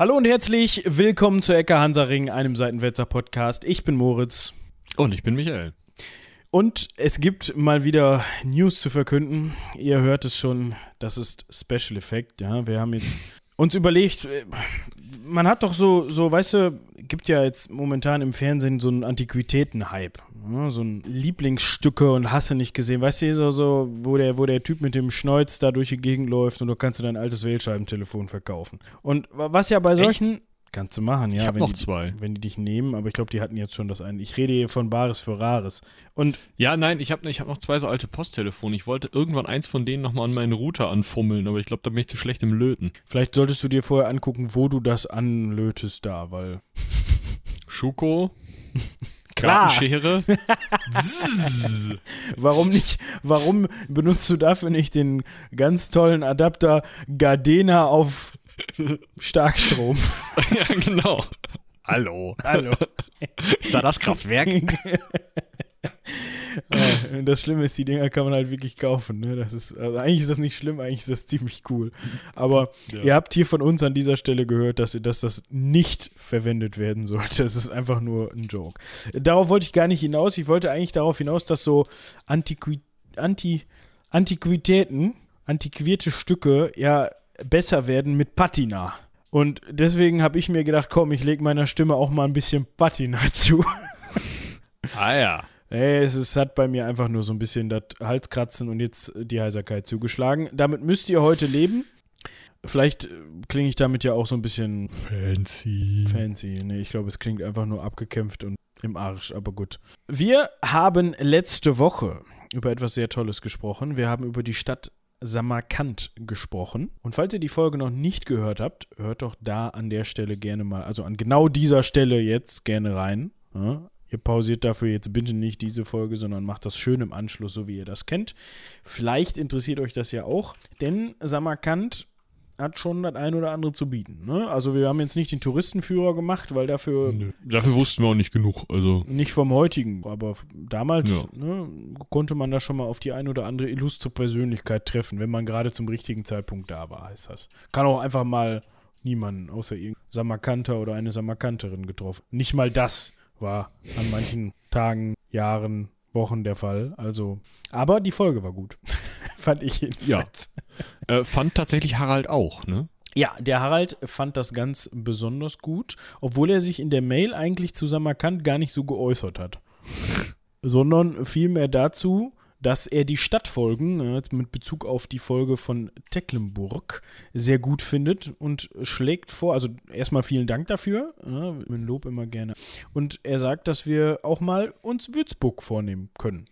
Hallo und herzlich willkommen zu Ecke Hansaring, einem Seitenwälzer Podcast. Ich bin Moritz. Und ich bin Michael. Und es gibt mal wieder News zu verkünden. Ihr hört es schon, das ist Special Effect. Ja, wir haben jetzt uns überlegt, äh, man hat doch so, so, weißt du, gibt ja jetzt momentan im Fernsehen so einen Antiquitäten-Hype. Ja, so ein Lieblingsstücke und hast du nicht gesehen. Weißt du, so, so, wo, der, wo der Typ mit dem Schneuz da durch die Gegend läuft und du kannst du dein altes Wählscheibentelefon verkaufen. Und was ja bei solchen. Echt? Kannst du machen, ja. Ich habe noch die, zwei. Wenn die dich nehmen, aber ich glaube, die hatten jetzt schon das eine. Ich rede hier von Bares für Rares. Und ja, nein, ich habe ich hab noch zwei so alte Posttelefone. Ich wollte irgendwann eins von denen nochmal an meinen Router anfummeln, aber ich glaube, da bin ich zu schlecht im Löten. Vielleicht solltest du dir vorher angucken, wo du das anlötest da, weil. Schuko. Gartenschere. warum nicht? Warum benutzt du dafür nicht den ganz tollen Adapter Gardena auf Starkstrom. ja, genau. Hallo. Hallo. Ist da das Kraftwerk? das Schlimme ist, die Dinger kann man halt wirklich kaufen. Ne? Das ist, also eigentlich ist das nicht schlimm, eigentlich ist das ziemlich cool. Aber ja. ihr habt hier von uns an dieser Stelle gehört, dass, dass das nicht verwendet werden sollte. Es ist einfach nur ein Joke. Darauf wollte ich gar nicht hinaus. Ich wollte eigentlich darauf hinaus, dass so Antiqui Anti Antiquitäten, antiquierte Stücke ja besser werden mit Patina. Und deswegen habe ich mir gedacht, komm, ich lege meiner Stimme auch mal ein bisschen Patina zu. Ah ja. Hey, es, es hat bei mir einfach nur so ein bisschen das Halskratzen und jetzt die Heiserkeit zugeschlagen. Damit müsst ihr heute leben. Vielleicht klinge ich damit ja auch so ein bisschen fancy. Fancy. Nee, ich glaube, es klingt einfach nur abgekämpft und im Arsch, aber gut. Wir haben letzte Woche über etwas sehr Tolles gesprochen. Wir haben über die Stadt Samarkand gesprochen. Und falls ihr die Folge noch nicht gehört habt, hört doch da an der Stelle gerne mal, also an genau dieser Stelle jetzt gerne rein. Ja, ihr pausiert dafür jetzt bitte nicht diese Folge, sondern macht das schön im Anschluss, so wie ihr das kennt. Vielleicht interessiert euch das ja auch, denn Samarkand hat schon das ein oder andere zu bieten. Ne? Also wir haben jetzt nicht den Touristenführer gemacht, weil dafür. Nö, dafür wussten wir auch nicht genug. Also. Nicht vom heutigen, aber damals ja. ne, konnte man da schon mal auf die ein oder andere illustre Persönlichkeit treffen, wenn man gerade zum richtigen Zeitpunkt da war, heißt das. Kann auch einfach mal niemanden außer irgendein Samarkanter oder eine Samarkanterin getroffen. Nicht mal das war an manchen Tagen, Jahren, Wochen der Fall. Also, aber die Folge war gut. fand ich jedenfalls. Ja. Äh, fand tatsächlich Harald auch, ne? Ja, der Harald fand das ganz besonders gut, obwohl er sich in der Mail eigentlich zu Samarkand gar nicht so geäußert hat. sondern vielmehr dazu, dass er die Stadtfolgen äh, mit Bezug auf die Folge von Tecklenburg sehr gut findet und schlägt vor, also erstmal vielen Dank dafür, ja, mit Lob immer gerne. Und er sagt, dass wir auch mal uns Würzburg vornehmen können.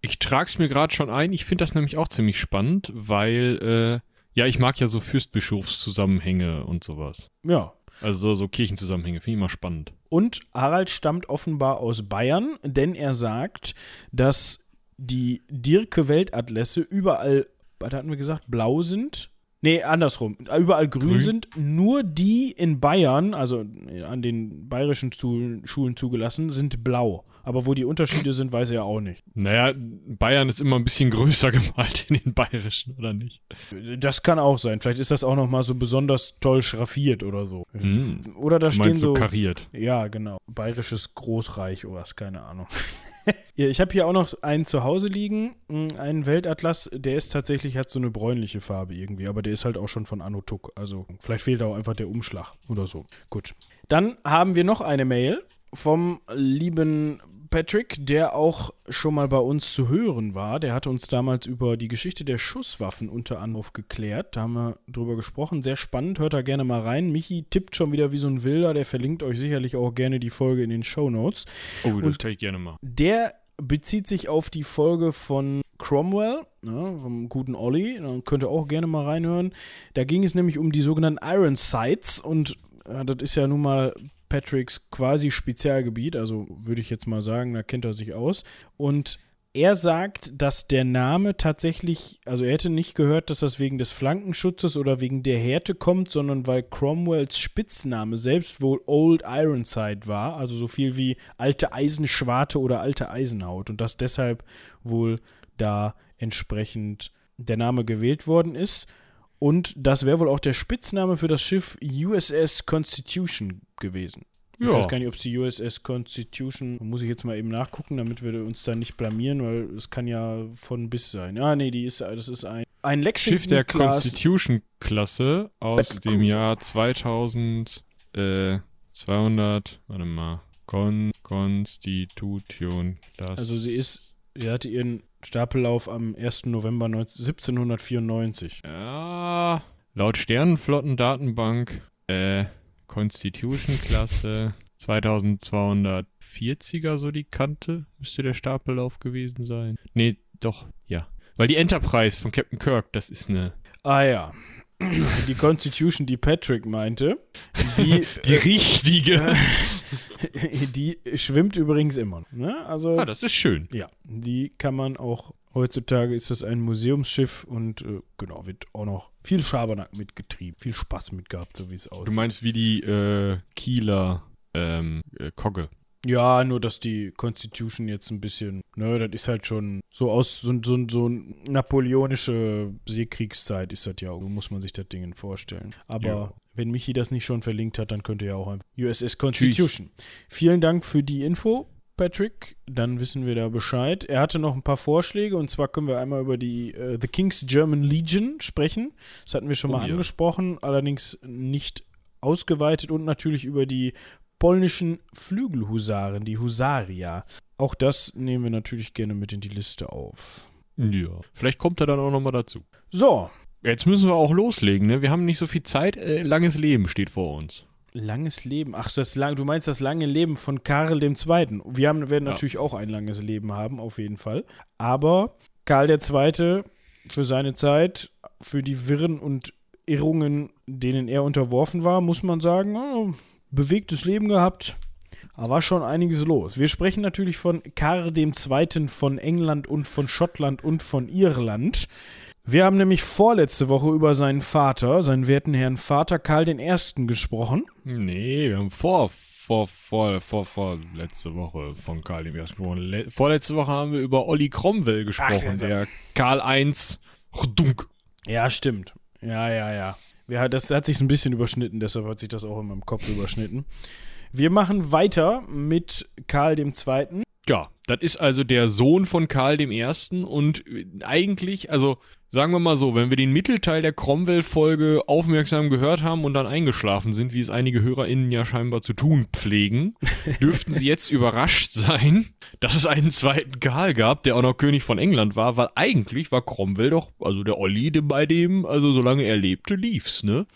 Ich trage es mir gerade schon ein. Ich finde das nämlich auch ziemlich spannend, weil, äh, ja, ich mag ja so Fürstbischofszusammenhänge und sowas. Ja. Also so, Kirchenzusammenhänge, finde ich immer spannend. Und Harald stammt offenbar aus Bayern, denn er sagt, dass die Dirke Weltatlässe überall, was hatten wir gesagt, blau sind. Nee, andersrum. Überall grün, grün, sind. Nur die in Bayern, also an den bayerischen Schulen zugelassen, sind blau. Aber wo die Unterschiede sind, weiß er auch nicht. Naja, Bayern ist immer ein bisschen größer gemalt in den bayerischen, oder nicht? Das kann auch sein. Vielleicht ist das auch nochmal so besonders toll schraffiert oder so. Mhm. Oder da stehen so. kariert. Ja, genau. Bayerisches Großreich oder was, keine Ahnung. ich habe hier auch noch einen zu Hause liegen, hm, einen Weltatlas, der ist tatsächlich, hat so eine bräunliche Farbe irgendwie, aber der ist halt auch schon von Anno Tuck. Also vielleicht fehlt auch einfach der Umschlag oder so. Gut. Dann haben wir noch eine Mail vom lieben Patrick, der auch schon mal bei uns zu hören war. Der hatte uns damals über die Geschichte der Schusswaffen unter anderem aufgeklärt. Da haben wir drüber gesprochen. Sehr spannend. Hört da gerne mal rein. Michi tippt schon wieder wie so ein Wilder. Der verlinkt euch sicherlich auch gerne die Folge in den Show Notes. Oh, das Und ich gerne mal. Der bezieht sich auf die Folge von Cromwell, ne, vom guten Olli. Könnt ihr auch gerne mal reinhören. Da ging es nämlich um die sogenannten Iron Sights und äh, das ist ja nun mal Patricks quasi Spezialgebiet, also würde ich jetzt mal sagen, da kennt er sich aus. Und er sagt, dass der Name tatsächlich, also er hätte nicht gehört, dass das wegen des Flankenschutzes oder wegen der Härte kommt, sondern weil Cromwells Spitzname selbst wohl Old Ironside war, also so viel wie alte Eisenschwarte oder alte Eisenhaut und dass deshalb wohl da entsprechend der Name gewählt worden ist. Und das wäre wohl auch der Spitzname für das Schiff USS Constitution gewesen. Ich Ja. weiß gar nicht, ob es die USS Constitution, muss ich jetzt mal eben nachgucken, damit wir uns da nicht blamieren, weil es kann ja von bis sein. Ah, nee, die ist, das ist ein, ein Lexington Schiff der. Constitution-Klasse aus Battle dem Cruiser. Jahr 2000, äh, 200, warte mal, Con Constitution. Das Also sie ist, sie hatte ihren Stapellauf am 1. November 19, 1794. Ja, laut Sternenflottendatenbank, äh, Constitution-Klasse 2240er so die Kante, müsste der Stapellauf gewesen sein. Nee, doch, ja. Weil die Enterprise von Captain Kirk, das ist eine. Ah ja. Die Constitution, die Patrick meinte, die, Die richtige. die schwimmt übrigens immer. Ne? Also, ah, das ist schön. ja, die kann man auch, heutzutage ist das ein Museumsschiff und äh, genau, wird auch noch viel Schabernack mitgetrieben, viel Spaß mit gehabt, so wie es aussieht. Du meinst wie die äh, Kieler ähm, äh, Kogge. Ja, nur dass die Constitution jetzt ein bisschen, ne, das ist halt schon so aus, so, so, so napoleonische Seekriegszeit ist das ja, muss man sich das Ding vorstellen. Aber Ja. wenn Michi das nicht schon verlinkt hat, dann könnt ihr ja auch einfach USS Constitution. Vielen Dank für die Info, Patrick. Dann wissen wir da Bescheid. Er hatte noch ein paar Vorschläge und zwar können wir einmal über die äh, The King's German Legion sprechen. Das hatten wir schon Oh mal ja. angesprochen, allerdings nicht ausgeweitet und natürlich über die polnischen Flügelhusaren, die Husaria. Auch das nehmen wir natürlich gerne mit in die Liste auf. Ja. Vielleicht kommt er dann auch nochmal dazu. So, Jetzt müssen wir auch loslegen, ne? Wir haben nicht so viel Zeit. Äh, langes Leben steht vor uns. Langes Leben. Ach, das lang, du meinst das lange Leben von Karl II. Wir haben, werden Ja. natürlich auch ein langes Leben haben, auf jeden Fall. Aber Karl II. für seine Zeit, für die Wirren und Irrungen, denen er unterworfen war, muss man sagen, oh, bewegtes Leben gehabt. Da war schon einiges los. Wir sprechen natürlich von Karl II. von England und von Schottland und von Irland. Wir haben nämlich vorletzte Woche über seinen Vater, seinen werten Herrn Vater Karl I. gesprochen. Nee, wir haben vor, vor, vor, vor, vor letzte Woche von Karl dem Ersten gesprochen. Le vorletzte Woche haben wir über Olli Cromwell gesprochen, Ach, der Karl I. Dunk. Ja, stimmt. Ja, ja, ja. ja das hat sich ein bisschen überschnitten, deshalb hat sich das auch in meinem Kopf überschnitten. Wir machen weiter mit Karl II. Ja, das ist also der Sohn von Karl dem Ersten und äh, eigentlich, also sagen wir mal so, wenn wir den Mittelteil der Cromwell-Folge aufmerksam gehört haben und dann eingeschlafen sind, wie es einige HörerInnen ja scheinbar zu tun pflegen, dürften sie jetzt überrascht sein, dass es einen zweiten Karl gab, der auch noch König von England war, weil eigentlich war Cromwell doch, also der Olli, der bei dem, also solange er lebte, lief's, ne?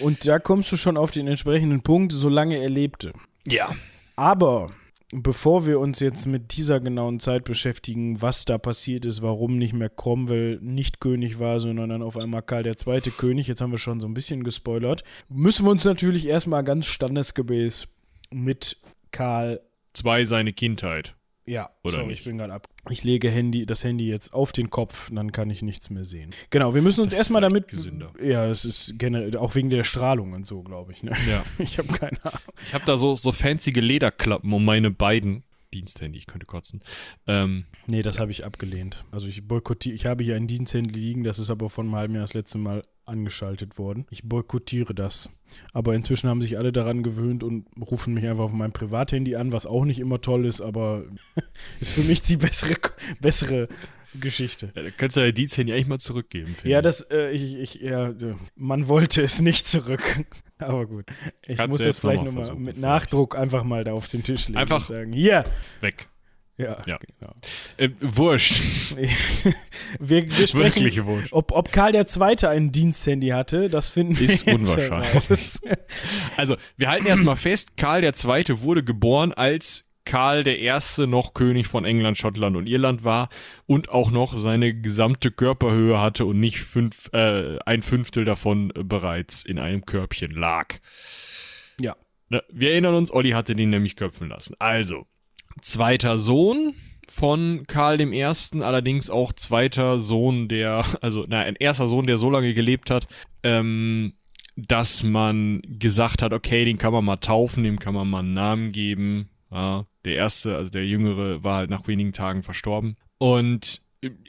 Und da kommst du schon auf den entsprechenden Punkt, solange er lebte. Ja. Aber bevor wir uns jetzt mit dieser genauen Zeit beschäftigen, was da passiert ist, warum nicht mehr Cromwell nicht König war, sondern dann auf einmal Karl II. König, jetzt haben wir schon so ein bisschen gespoilert, müssen wir uns natürlich erstmal ganz standesgemäß mit Karl Zwei seine Kindheit. Ja, Oder sorry, nicht? ich bin gerade ab. Ich lege Handy, das Handy jetzt auf den Kopf, dann kann ich nichts mehr sehen. Genau, wir müssen uns Das erstmal damit. gesünder. Ja, es ist generell, auch wegen der Strahlung und so, glaube ich. Ne? Ja. Ich habe keine Ahnung. Ich habe da so, so fancy Lederklappen um meine beiden Diensthandy, ich könnte kotzen. Ähm, Nee, das habe ich abgelehnt. Also ich boykottiere, ich habe hier ein Diensthandy liegen, das ist aber vor einem halben Jahr das letzte Mal angeschaltet worden. Ich boykottiere das. Aber inzwischen haben sich alle daran gewöhnt und rufen mich einfach auf mein Privathandy an, was auch nicht immer toll ist, aber ist für mich die bessere, bessere Geschichte. ja, da kannst du ja Diensthandy eigentlich mal zurückgeben. Ja, das, äh, ich, ich, ja, man wollte es nicht zurück. Aber gut. Ich Kannst muss jetzt vielleicht noch mal nochmal versuchen, mit vielleicht. Nachdruck einfach mal da auf den Tisch legen Einfach- und sagen, hier. weg. Ja, Ja. genau. Äh, wurscht. wir, wir sprechen, Wirklich wurscht. ob, ob Karl II. ein Diensthandy hatte, das finden wir Ist unwahrscheinlich. heraus. Also, wir halten erstmal fest, Karl II. wurde geboren, als Karl I. noch König von England, Schottland und Irland war und auch noch seine gesamte Körperhöhe hatte und nicht fünf, äh, ein Fünftel davon äh, bereits in einem Körbchen lag. Ja. Ne, Wir erinnern uns, Olli hatte den nämlich köpfen lassen. Also, zweiter Sohn von Karl I., allerdings auch zweiter Sohn, der, also, na, ein erster Sohn, der so lange gelebt hat, ähm, dass man gesagt hat, okay, den kann man mal taufen, dem kann man mal einen Namen geben. Ja, der erste, also der jüngere, war halt nach wenigen Tagen verstorben. Und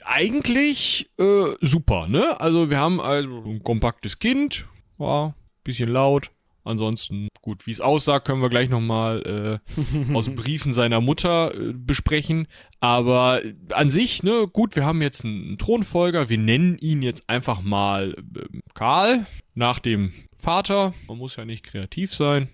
eigentlich äh, super, ne? Also wir haben also ein kompaktes Kind, war bisschen laut. Ansonsten, gut, wie es aussah, können wir gleich nochmal äh, aus Briefen seiner Mutter äh, besprechen. Aber an sich, ne, gut, wir haben jetzt einen Thronfolger. Wir nennen ihn jetzt einfach mal äh, Karl, nach dem Vater. Man muss ja nicht kreativ sein.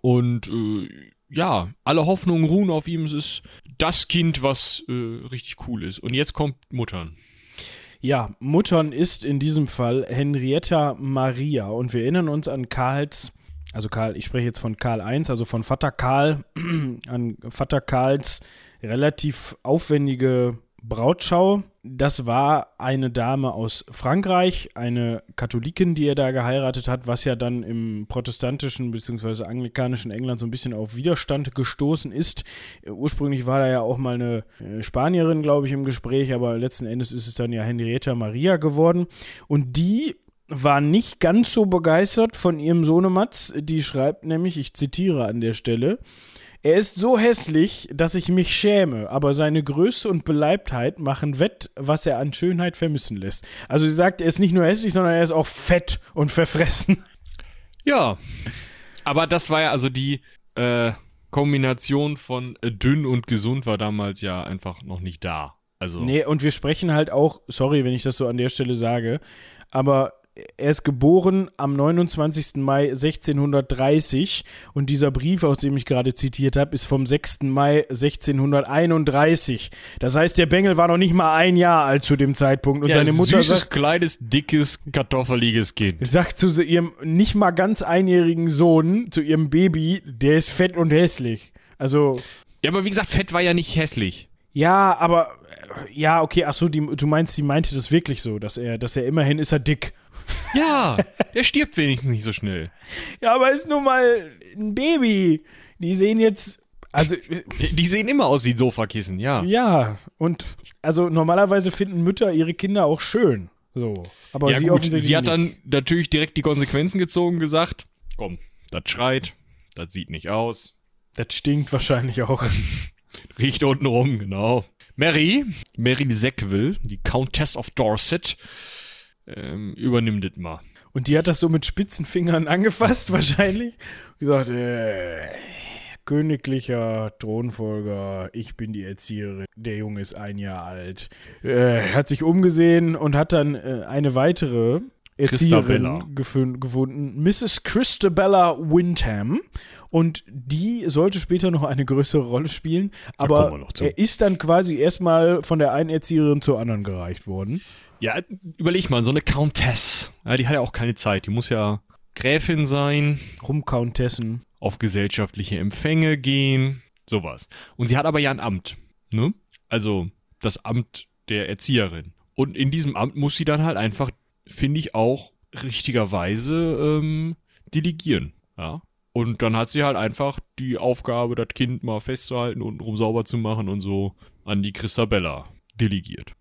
Und äh, ja, alle Hoffnungen ruhen auf ihm. Es ist das Kind, was äh, richtig cool ist. Und jetzt kommt Muttern. Ja, Muttern ist in diesem Fall Henrietta Maria. Und wir erinnern uns an Karls, also Karl, ich spreche jetzt von Karl I, also von Vater Karl, an Vater Karls relativ aufwendige Brautschau. Das war eine Dame aus Frankreich, eine Katholikin, die er da geheiratet hat, was ja dann im protestantischen bzw. anglikanischen England so ein bisschen auf Widerstand gestoßen ist. Ursprünglich war da ja auch mal eine äh, Spanierin, glaube ich, im Gespräch, aber letzten Endes ist es dann ja Henrietta Maria geworden. Und die war nicht ganz so begeistert von ihrem Sohnematz. Die schreibt nämlich, ich zitiere an der Stelle, er ist so hässlich, dass ich mich schäme, aber seine Größe und Beleibtheit machen wett, was er an Schönheit vermissen lässt. Also sie sagt, er ist nicht nur hässlich, sondern er ist auch fett und verfressen. Ja, aber das war ja also die äh, Kombination von äh, dünn und gesund war damals ja einfach noch nicht da. Also nee, und wir sprechen halt auch, sorry, wenn ich das so an der Stelle sage, aber er ist geboren am 29. Mai 1630 und dieser Brief, aus dem ich gerade zitiert habe, ist vom 6. Mai 1631. Das heißt, der Bengel war noch nicht mal ein Jahr alt zu dem Zeitpunkt und ja, seine Mutter süßes, sagt, kleines, dickes, kartoffeliges Kind. sagt zu ihrem nicht mal ganz einjährigen Sohn, zu ihrem Baby, der ist fett und hässlich. Also Ja, aber wie gesagt, Fett war ja nicht hässlich. ja, aber ja, okay, ach so, die, du meinst, sie meinte das wirklich so, dass er, dass er immerhin ist er dick. Ja, der stirbt wenigstens nicht so schnell. Ja, aber ist nun mal ein Baby. Die sehen jetzt, also Die sehen immer aus wie Sofakissen, ja. ja, und also normalerweise finden Mütter ihre Kinder auch schön. So, aber ja, sie gut, offensichtlich sie hat dann nicht. natürlich direkt die Konsequenzen gezogen und gesagt, komm, das schreit, das sieht nicht aus, Das stinkt wahrscheinlich auch. riecht unten rum, genau. Mary, Mary Sackville, die Countess of Dorset, ähm, übernimmt das mal. Und die hat das so mit spitzen Fingern angefasst, wahrscheinlich. Gesagt, äh, königlicher Thronfolger, ich bin die Erzieherin, der Junge ist ein Jahr alt. Äh, hat sich umgesehen und hat dann äh, eine weitere. Erzieherin gefun- gefunden, Mrs. Christabella Windham. Und die sollte später noch eine größere Rolle spielen. Aber er ist dann quasi erstmal von der einen Erzieherin zur anderen gereicht worden. Ja, überleg mal, so eine Countess, ja, die hat ja auch keine Zeit, die muss ja Gräfin sein, Rumcountessin. auf gesellschaftliche Empfänge gehen, sowas. Und sie hat aber ja ein Amt, ne? Also das Amt der Erzieherin. Und in diesem Amt muss sie dann halt einfach, finde ich auch, richtigerweise ähm, delegieren, ja? Und dann hat sie halt einfach die Aufgabe, das Kind mal festzuhalten, untenrum sauber zu machen und so an die Christabella delegiert.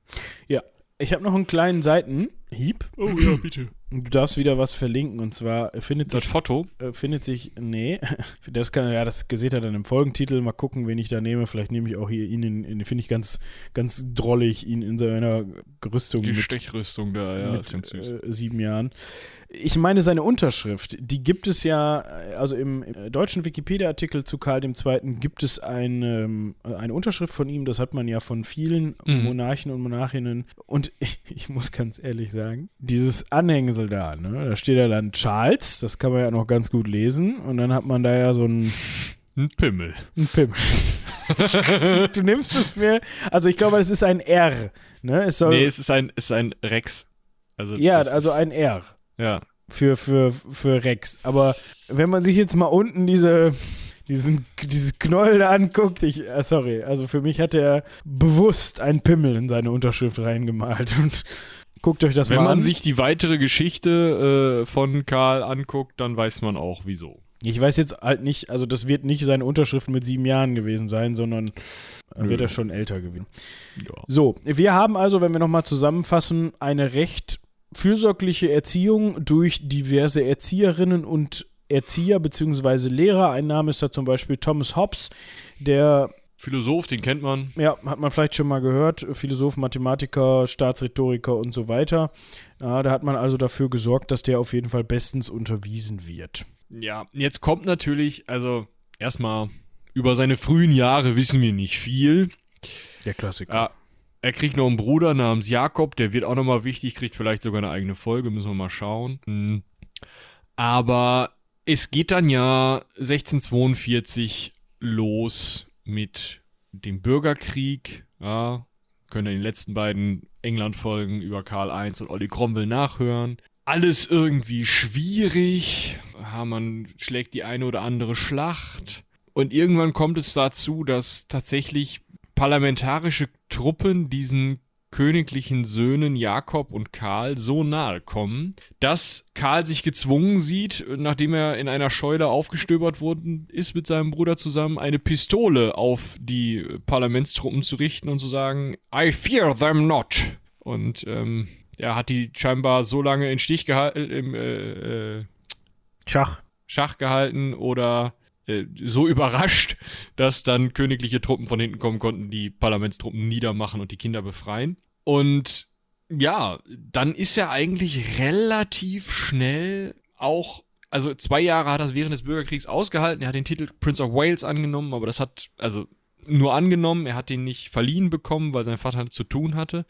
Ja, ich habe noch einen kleinen Seitenhieb. Oh ja, bitte. Du darfst wieder was verlinken und zwar findet Das sich, Foto, äh, findet sich, nee, das kann, ja, das seht ihr dann im Folgentitel. Mal gucken, wen ich da nehme. Vielleicht nehme ich auch hier ihn in, in finde ich ganz, ganz drollig, ihn in seiner Rüstung die mit, Stechrüstung da, ja, mit äh, sieben Jahren. Ich meine, seine Unterschrift, die gibt es ja, also im, im deutschen Wikipedia-Artikel zu Karl II. gibt es eine, ähm, eine Unterschrift von ihm, das hat man ja von vielen Mhm. Monarchen und Monarchinnen. Und ich, ich muss ganz ehrlich sagen, dieses Anhängsel da, ne, da steht ja dann Charles, das kann man ja noch ganz gut lesen. Und dann hat man da ja so einen, Ein Pimmel. einen Pimmel. du nimmst es mir, also ich glaube, es ist ein R, ne? Es soll, Nee, es ist ein, es ist ein Rex. Also ja, also ist, ein R. Ja. für, für, für Rex. Aber wenn man sich jetzt mal unten diese, diesen, dieses Knoll da anguckt, ich, äh, sorry, also für mich hat er bewusst einen Pimmel in seine Unterschrift reingemalt und guckt euch das Wenn mal man an. sich die weitere Geschichte äh, von Karl anguckt, dann weiß man auch wieso. ich weiß jetzt halt nicht, also das wird nicht seine Unterschrift mit sieben Jahren gewesen sein, sondern dann Nö. wird er schon älter gewesen. Ja. So, wir haben also, wenn wir nochmal zusammenfassen, eine recht fürsorgliche Erziehung durch diverse Erzieherinnen und Erzieher bzw. Lehrer. Ein Name ist da zum Beispiel Thomas Hobbes, der Philosoph, den kennt man. Ja, hat man vielleicht schon mal gehört. Philosoph, Mathematiker, Staatsrhetoriker und so weiter. Ja, da hat man also dafür gesorgt, dass der auf jeden Fall bestens unterwiesen wird. Ja, jetzt kommt natürlich, also erstmal über seine frühen Jahre wissen wir nicht viel. Der Klassiker. Ja, er kriegt noch einen Bruder namens Jakob, der wird auch nochmal wichtig, kriegt vielleicht sogar eine eigene Folge, müssen wir mal schauen. Hm. Aber es geht dann ja 1642 los mit dem Bürgerkrieg. Ja, könnt ihr in den letzten beiden England-Folgen über Karl I und Olli Cromwell nachhören. Alles irgendwie schwierig. Ja, man schlägt die eine oder andere Schlacht. Und irgendwann kommt es dazu, dass tatsächlich parlamentarische Truppen diesen königlichen Söhnen Jakob und Karl so nahe kommen, dass Karl sich gezwungen sieht, nachdem er in einer Scheune aufgestöbert worden ist mit seinem Bruder zusammen, eine Pistole auf die Parlamentstruppen zu richten und zu sagen, I fear them not. Und ähm, er hat die scheinbar so lange in Stich gehalten, im äh, äh, Schach. Schach gehalten oder äh, so überrascht, dass dann königliche Truppen von hinten kommen konnten, die Parlamentstruppen niedermachen und die Kinder befreien. Und ja, dann ist er eigentlich relativ schnell auch, also zwei Jahre hat er während des Bürgerkriegs ausgehalten. Er hat den Titel Prince of Wales angenommen, aber das hat, also nur angenommen, er hat den nicht verliehen bekommen, weil sein Vater zu tun hatte.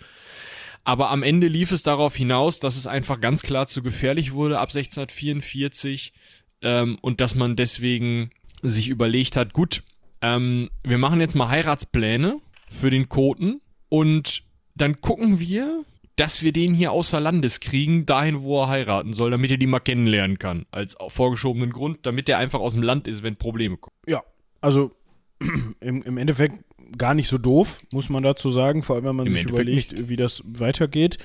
Aber am Ende lief es darauf hinaus, dass es einfach ganz klar zu gefährlich wurde ab 1644 ähm, und dass man deswegen sich überlegt hat, gut, ähm, wir machen jetzt mal Heiratspläne für den Koten und dann gucken wir, dass wir den hier außer Landes kriegen, dahin, wo er heiraten soll, damit er die mal kennenlernen kann, als vorgeschobenen Grund, damit er einfach aus dem Land ist, wenn Probleme kommen. Ja, also im, im Endeffekt gar nicht so doof, muss man dazu sagen, vor allem wenn man Im sich Endeffekt überlegt, nicht. wie das weitergeht.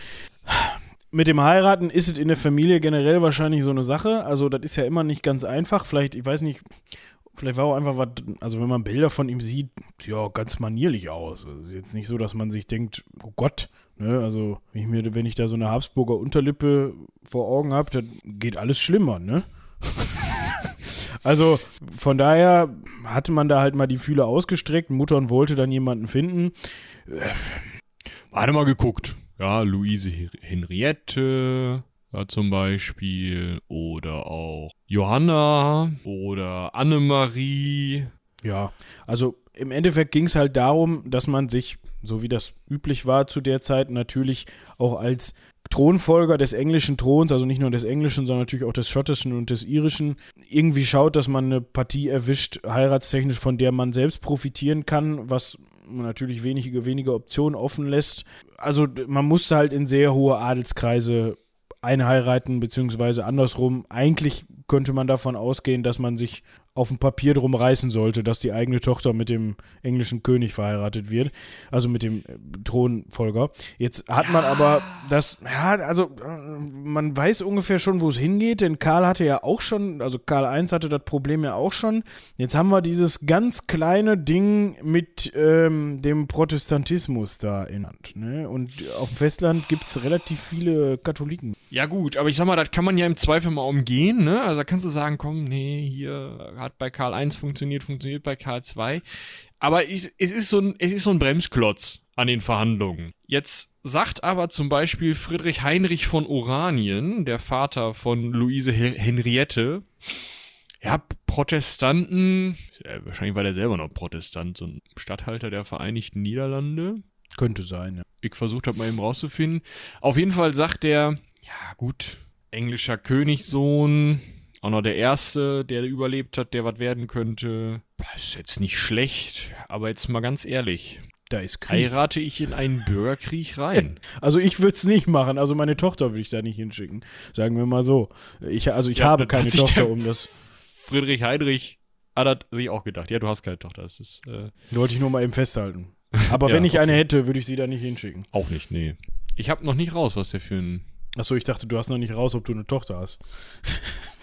Mit dem Heiraten ist es in der Familie generell wahrscheinlich so eine Sache. Also, das ist ja immer nicht ganz einfach. Vielleicht, ich weiß nicht, vielleicht war auch einfach was, also wenn man Bilder von ihm sieht, ja, ganz manierlich aus. Es ist jetzt nicht so, dass man sich denkt, oh Gott, ne, also wenn ich, mir, wenn ich da so eine Habsburger Unterlippe vor Augen habe, dann geht alles schlimmer, ne? Also von daher hatte man da halt mal die Fühler ausgestreckt. Mutter und wollte dann jemanden finden. Warte mal geguckt. Ja, Luise Henriette ja, zum Beispiel oder auch Johanna oder Annemarie. Ja, also im Endeffekt ging es halt darum, dass man sich, so wie das üblich war zu der Zeit, natürlich auch als Thronfolger des englischen Throns, also nicht nur des englischen, sondern natürlich auch des schottischen und des irischen, irgendwie schaut, dass man eine Partie erwischt, heiratstechnisch, von der man selbst profitieren kann, was natürlich wenige, wenige Optionen offen lässt. Also man musste halt in sehr hohe Adelskreise einheiraten, beziehungsweise andersrum. Eigentlich könnte man davon ausgehen, dass man sich auf dem Papier drum reißen sollte, dass die eigene Tochter mit dem englischen König verheiratet wird, also mit dem äh, Thronfolger. Jetzt hat man aber das, ja, also äh, man weiß ungefähr schon, wo es hingeht, denn Karl hatte ja auch schon, also Karl I hatte das Problem ja auch schon. Jetzt haben wir dieses ganz kleine Ding mit ähm, dem Protestantismus da in Hand. Ne? Und auf dem Festland gibt es relativ viele Katholiken. Ja gut, aber ich sag mal, das kann man ja im Zweifel mal umgehen, ne? Also da kannst du sagen, komm, nee, hier hat bei Karl I funktioniert, funktioniert bei Karl II. Aber ich, es, ist so ein, es ist so ein Bremsklotz an den Verhandlungen. Jetzt sagt aber zum Beispiel Friedrich Heinrich von Oranien, der Vater von Luise He- Henriette, ja, Protestanten, wahrscheinlich war der selber noch Protestant, so ein Statthalter der Vereinigten Niederlande. Könnte sein, ja. Ich versucht habe mal eben rauszufinden. Auf jeden Fall sagt der, ja gut, englischer Königssohn, auch noch der Erste, der überlebt hat, der was werden könnte. Das ist jetzt nicht schlecht, aber jetzt mal ganz ehrlich. Da ist Krieg. Heirate ich in einen Bürgerkrieg rein? Also ich würde es nicht machen. Also meine Tochter würde ich da nicht hinschicken. Sagen wir mal so. Ich, also ich Ja, habe keine Tochter, um das. Friedrich Heinrich hat er sich auch gedacht. Ja, du hast keine Tochter. Das ist äh, Wollte ich nur mal eben festhalten. Aber Ja, wenn ich eine okay. hätte, würde ich sie da nicht hinschicken. auch nicht, nee. Ich habe noch nicht raus, was der für ein. Achso, ich dachte, du hast noch nicht raus, ob du eine Tochter hast.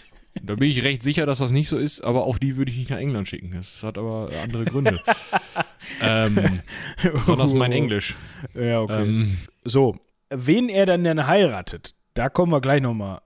Da bin ich recht sicher, dass das nicht so ist, aber auch die würde ich nicht nach England schicken. Das hat aber andere Gründe. ähm, besonders mein Englisch. Ja, okay. Ähm, So, wen er dann denn heiratet, da kommen wir gleich nochmal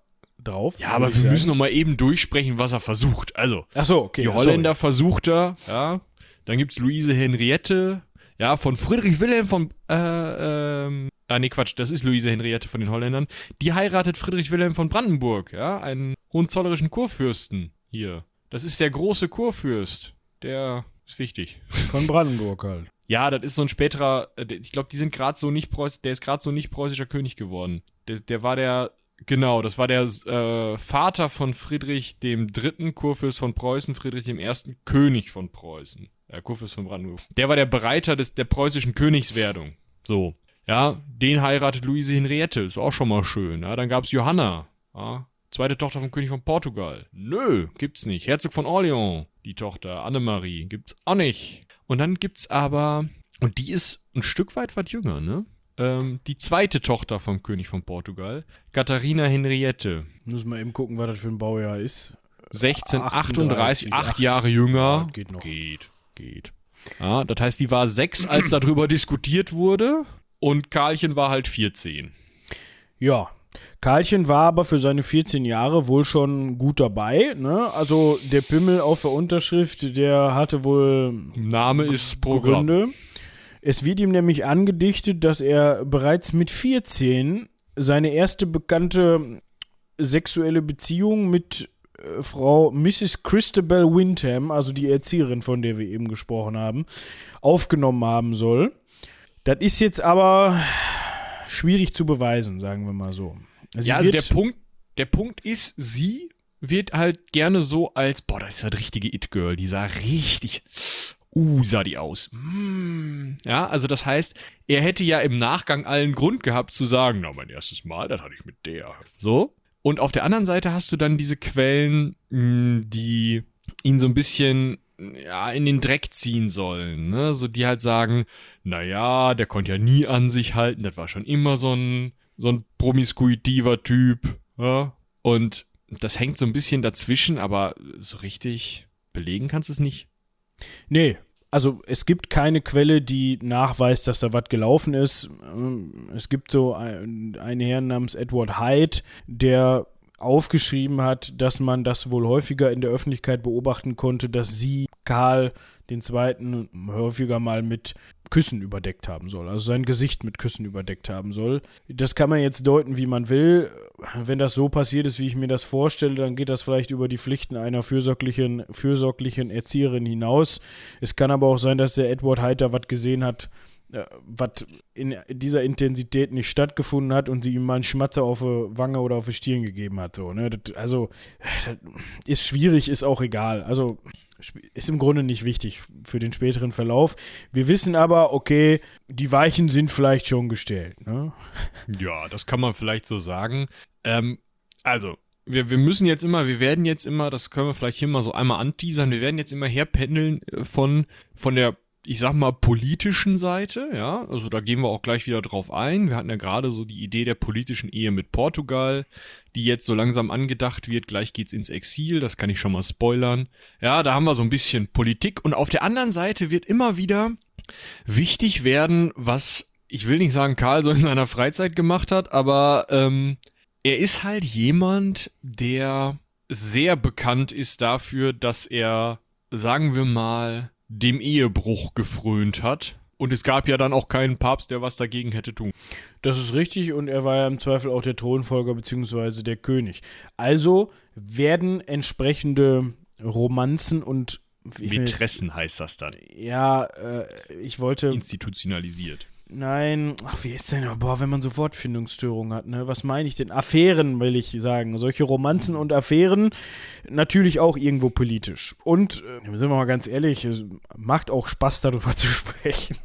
drauf. ja, aber wir sagen. müssen noch mal eben durchsprechen, was er versucht. Also, Achso, okay. die Holländer versucht er, ja, Dann gibt es Luise Henriette, ja, von Friedrich Wilhelm von, äh, ähm, ah, nee, Quatsch, das ist Luise Henriette von den Holländern. Die heiratet Friedrich Wilhelm von Brandenburg, ja, einen hohenzollerischen Kurfürsten hier. Das ist der große Kurfürst. Der ist wichtig. Von Brandenburg halt. Ja, das ist so ein späterer, äh, ich glaube, die sind gerade so nicht Preuß, der ist gerade so nicht preußischer König geworden. Der, der war der, genau, das war der äh, Vater von Friedrich dem Dritten, Kurfürst von Preußen, Friedrich dem Ersten, König von Preußen. Äh, Kurfürst von Brandenburg. Der war der Bereiter des, der preußischen Königswerdung. So. Ja, den heiratet Luise Henriette, ist auch schon mal schön. Ja, dann gab's Johanna, ja, zweite Tochter vom König von Portugal. Nö, gibt's nicht. Herzog von Orleans, die Tochter, Annemarie, gibt's auch nicht. Und dann gibt's aber, und die ist ein Stück weit was jünger, ne? Ähm, die zweite Tochter vom König von Portugal, Katharina Henriette. Muss mal eben gucken, was das für ein Baujahr ist. 1638, acht Jahre jünger. Ja, geht noch. Geht, geht. Ja, das heißt, die war sechs, als darüber diskutiert wurde. Und Karlchen war halt 14. Ja. Karlchen war aber für seine 14 Jahre wohl schon gut dabei. Ne? Also der Pimmel auf der Unterschrift, der hatte wohl Name ist Programm. Gründe. Es wird ihm nämlich angedichtet, dass er bereits mit 14 seine erste bekannte sexuelle Beziehung mit äh, Frau Mrs. Christabel Windham, also die Erzieherin, von der wir eben gesprochen haben, aufgenommen haben soll. Das ist jetzt aber schwierig zu beweisen, sagen wir mal so. Sie ja, also der Punkt, der Punkt ist, sie wird halt gerne so als, boah, das ist das richtige It-Girl, die sah richtig, uh, sah die aus. Mm. Ja, also das heißt, er hätte ja im Nachgang allen Grund gehabt zu sagen, na, mein erstes Mal, das hatte ich mit der. So. Und auf der anderen Seite hast du dann diese Quellen, mh, die ihn so ein bisschen ja, in den Dreck ziehen sollen, ne? So die halt sagen, naja, der konnte ja nie an sich halten, das war schon immer so ein, so ein promiskuitiver Typ, ja? Und das hängt so ein bisschen dazwischen, aber so richtig belegen kannst du es nicht. Nee, also es gibt keine Quelle, die nachweist, dass da was gelaufen ist. Ähm, Es gibt so ein- einen Herrn namens Edward Hyde, der aufgeschrieben hat, dass man das wohl häufiger in der Öffentlichkeit beobachten konnte, dass sie Karl den Zweiten häufiger mal mit Küssen überdeckt haben soll, also sein Gesicht mit Küssen überdeckt haben soll. Das kann man jetzt deuten, wie man will. Wenn das so passiert ist, wie ich mir das vorstelle, dann geht das vielleicht über die Pflichten einer fürsorglichen, fürsorglichen Erzieherin hinaus. Es kann aber auch sein, dass der Edward Heiter was gesehen hat, was in dieser Intensität nicht stattgefunden hat und sie ihm mal einen Schmatzer auf die Wange oder auf die Stirn gegeben hat. So, ne? das, also, das ist schwierig, ist auch egal. Also, ist im Grunde nicht wichtig für den späteren Verlauf. Wir wissen aber, okay, die Weichen sind vielleicht schon gestellt. Ne? Ja, das kann man vielleicht so sagen. Ähm, also, wir, wir müssen jetzt immer, wir werden jetzt immer, das können wir vielleicht hier mal so einmal anteasern, wir werden jetzt immer herpendeln äh, von, von der, ich sag mal, politischen Seite, ja, also da gehen wir auch gleich wieder drauf ein. Wir hatten ja gerade so die Idee der politischen Ehe mit Portugal, die jetzt so langsam angedacht wird, gleich geht's ins Exil, das kann ich schon mal spoilern. Ja, da haben wir so ein bisschen Politik und auf der anderen Seite wird immer wieder wichtig werden, was ich will nicht sagen, Karl so in seiner Freizeit gemacht hat, aber ähm, er ist halt jemand, der sehr bekannt ist dafür, dass er, sagen wir mal, dem Ehebruch gefrönt hat. Und es gab ja dann auch keinen Papst, der was dagegen hätte tun. Das ist richtig und er war ja im Zweifel auch der Thronfolger bzw. der König. Also werden entsprechende Romanzen und Mätressen heißt das dann. ja, äh, ich wollte Institutionalisiert. Nein, ach, wie ist denn, boah, wenn man so Wortfindungsstörungen hat, ne? Was meine ich denn? Affären, will ich sagen. Solche Romanzen und Affären, natürlich auch irgendwo politisch. Und, äh, sind wir mal ganz ehrlich, es macht auch Spaß, darüber zu sprechen.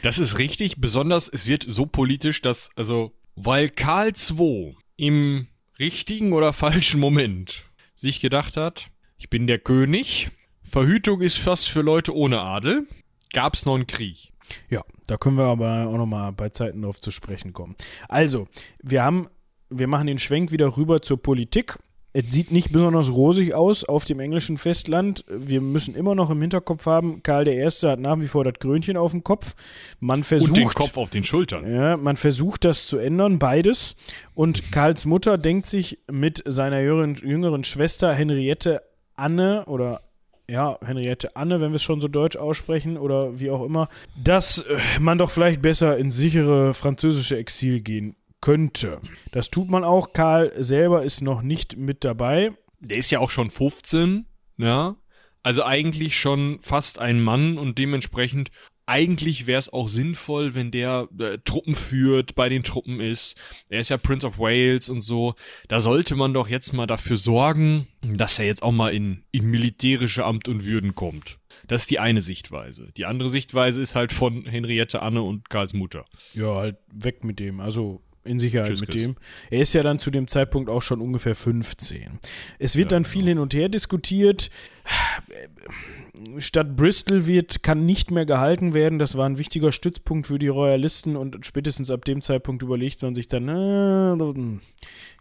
Das ist richtig, besonders es wird so politisch, dass, also, weil Karl II im richtigen oder falschen Moment sich gedacht hat, ich bin der König, Verhütung ist fast für Leute ohne Adel, gab's noch einen Krieg. Ja, da können wir aber auch nochmal bei Zeiten drauf zu sprechen kommen. Also, wir haben, wir machen den Schwenk wieder rüber zur Politik. Es sieht nicht besonders rosig aus auf dem englischen Festland. Wir müssen immer noch im Hinterkopf haben, Karl I. hat nach wie vor das Krönchen auf dem Kopf. Man versucht, Und den Kopf auf den Schultern. ja, man versucht das zu ändern, beides. Und Karls Mutter denkt sich mit seiner jüngeren, jüngeren Schwester Henriette Anne oder ja, Henriette Anne, wenn wir es schon so deutsch aussprechen oder wie auch immer, dass äh, man doch vielleicht besser ins sichere französische Exil gehen könnte. Das tut man auch. Karl selber ist noch nicht mit dabei. Der ist ja auch schon 15, ja. Also eigentlich schon fast ein Mann und dementsprechend eigentlich wäre es auch sinnvoll, wenn der äh, Truppen führt, bei den Truppen ist. Er ist ja Prince of Wales und so. Da sollte man doch jetzt mal dafür sorgen, dass er jetzt auch mal in, in militärische Amt und Würden kommt. Das ist die eine Sichtweise. Die andere Sichtweise ist halt von Henriette Anne und Karls Mutter. Ja, halt weg mit dem. Also in Sicherheit Tschüss, mit Chris. dem. Er ist ja dann zu dem Zeitpunkt auch schon ungefähr 15. Es wird Ja, dann viel genau. hin und her diskutiert. Stadt Bristol wird, kann nicht mehr gehalten werden. Das war ein wichtiger Stützpunkt für die Royalisten und spätestens ab dem Zeitpunkt überlegt man sich dann, äh,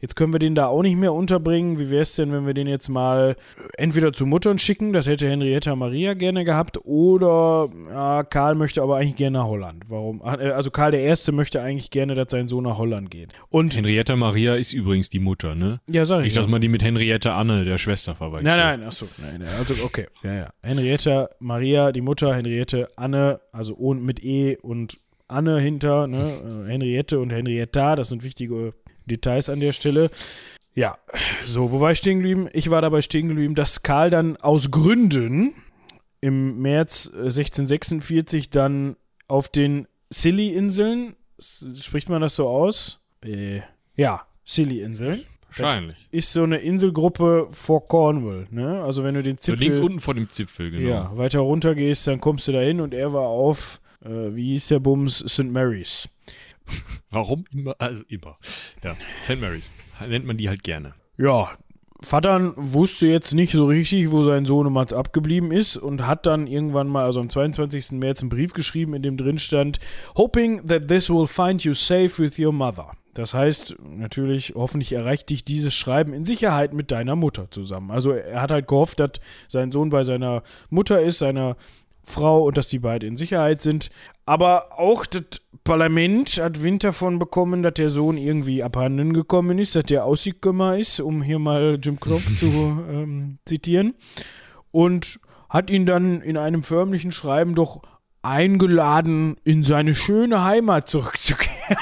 jetzt können wir den da auch nicht mehr unterbringen. Wie wäre es denn, wenn wir den jetzt mal entweder zu Muttern schicken, das hätte Henrietta Maria gerne gehabt, oder ja, Karl möchte aber eigentlich gerne nach Holland. Warum? Äh, Also Karl der Erste möchte eigentlich gerne, dass sein Sohn nach Holland geht. Und Henrietta Maria ist übrigens die Mutter, ne? ja, sag ich. Nicht, dass ja. man die mit Henriette Anne, der Schwester, verwechselt. Nein, nein, achso, nein, nein, also okay, ja, ja. Henrietta Maria, die Mutter, Henriette Anne, also ohne, mit E und Anne hinter, ne? äh, Henriette und Henrietta, das sind wichtige Details an der Stelle. Ja, so, wo war ich stehen geblieben? Ich war dabei stehen geblieben, dass Karl dann aus Gründen im März äh, 1646 dann auf den Scilly-Inseln, s- spricht man das so aus? Äh, ja, Scilly-Inseln Wahrscheinlich. ist so eine Inselgruppe vor Cornwall, ne? Also wenn du den So Zipfel links unten vor dem Zipfel, genau. ja, weiter runter gehst, dann kommst du da hin und er war auf, äh, wie hieß der Bums, St. Mary's. Warum immer? Also immer. Ja, St. Mary's. Nennt man die halt gerne. Ja, Vater wusste jetzt nicht so richtig, wo sein Sohnemann abgeblieben ist und hat dann irgendwann mal, also am 22. März, einen Brief geschrieben, in dem drin stand, hoping that this will find you safe with your mother. Das heißt, natürlich, hoffentlich erreicht dich dieses Schreiben in Sicherheit mit deiner Mutter zusammen. Also er hat halt gehofft, dass sein Sohn bei seiner Mutter ist, seiner Frau und dass die beiden in Sicherheit sind. Aber auch das Parlament hat Wind davon bekommen, dass der Sohn irgendwie abhanden gekommen ist, dass der ausgekommen ist, um hier mal Jim Knopf zu ähm, zitieren. Und hat ihn dann in einem förmlichen Schreiben doch eingeladen, in seine schöne Heimat zurückzukehren.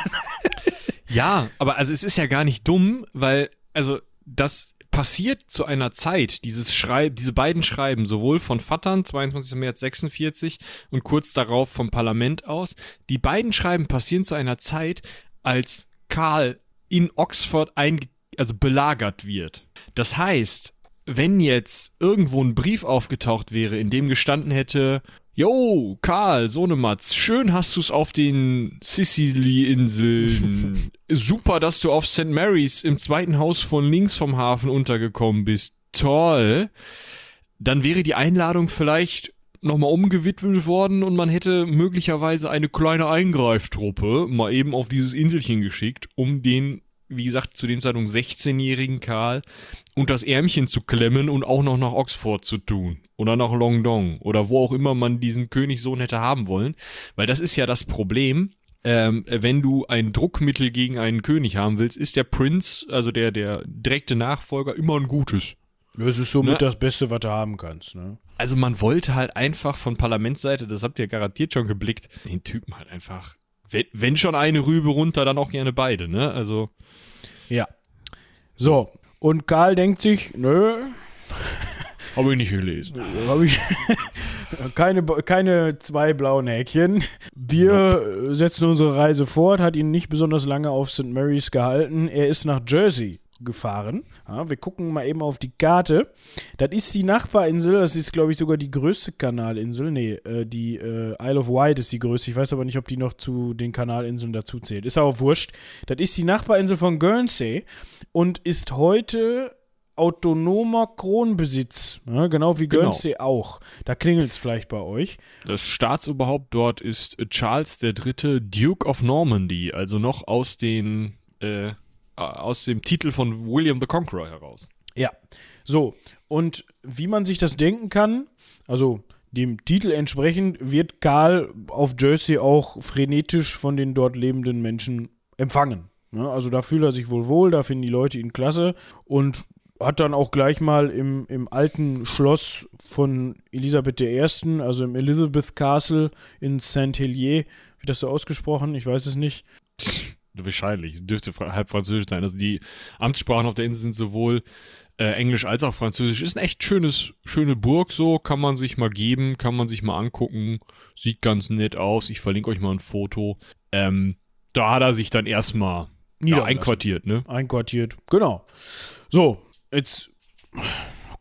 Ja, aber also es ist ja gar nicht dumm, weil, also das passiert zu einer Zeit, dieses Schreib, diese beiden Schreiben, sowohl von Vattern, 22. März 46 und kurz darauf vom Parlament aus, die beiden Schreiben passieren zu einer Zeit, als Karl in Oxford einge also belagert wird. Das heißt, wenn jetzt irgendwo ein Brief aufgetaucht wäre, in dem gestanden hätte, Jo, Karl, Sohnematz, schön hast du's auf den Sicily-Inseln. Super, dass du auf St. Mary's im zweiten Haus von links vom Hafen untergekommen bist. Toll. Dann wäre die Einladung vielleicht nochmal umgewidmet worden und man hätte möglicherweise eine kleine Eingreiftruppe mal eben auf dieses Inselchen geschickt, um den, wie gesagt, zu dem Zeitpunkt 16-jährigen Karl und das Ärmchen zu klemmen und auch noch nach Oxford zu tun. Oder nach Longdong. Oder wo auch immer man diesen Königssohn hätte haben wollen. Weil das ist ja das Problem. Ähm, wenn du ein Druckmittel gegen einen König haben willst, ist der Prinz, also der, der direkte Nachfolger, immer ein gutes. Das ist somit Ne? das Beste, was du haben kannst. Ne? Also man wollte halt einfach von Parlamentsseite, das habt ihr garantiert schon geblickt, den Typen halt einfach, wenn, wenn schon eine Rübe runter, dann auch gerne beide, ne? Also, Ja. So, und Karl denkt sich, nö, habe ich nicht gelesen. habe ich keine, keine zwei blauen Häkchen. Wir setzen unsere Reise fort, hat ihn nicht besonders lange auf St. Mary's gehalten. Er ist nach Jersey gefahren. Ja, wir gucken mal eben auf die Karte. Das ist die Nachbarinsel, das ist, glaube ich, sogar die größte Kanalinsel. Nee, äh, die äh, Isle of Wight ist die größte. Ich weiß aber nicht, ob die noch zu den Kanalinseln dazu zählt. Ist auch wurscht. Das ist die Nachbarinsel von Guernsey und ist heute autonomer Kronbesitz. Ja, genau wie Genau. Guernsey auch. Da klingelt es vielleicht bei euch. Das Staatsoberhaupt dort ist Charles III., Duke of Normandy, also noch aus den, äh, aus dem Titel von William the Conqueror heraus. Ja. So, und wie man sich das denken kann, also dem Titel entsprechend, wird Karl auf Jersey auch frenetisch von den dort lebenden Menschen empfangen. Ne? Also da fühlt er sich wohl wohl, da finden die Leute ihn klasse und hat dann auch gleich mal im, im alten Schloss von Elisabeth I., also im Elizabeth Castle in Saint-Hélier, wird das so ausgesprochen? Ich weiß es nicht. Wahrscheinlich, dürfte halb französisch sein. Also die Amtssprachen auf der Insel sind sowohl äh, Englisch als auch Französisch. Ist ein echt schönes, schöne Burg so, kann man sich mal geben, kann man sich mal angucken. Sieht ganz nett aus. Ich verlinke euch mal ein Foto. Ähm, da hat er sich dann erstmal ja, einquartiert, ne? Einquartiert, genau. So, jetzt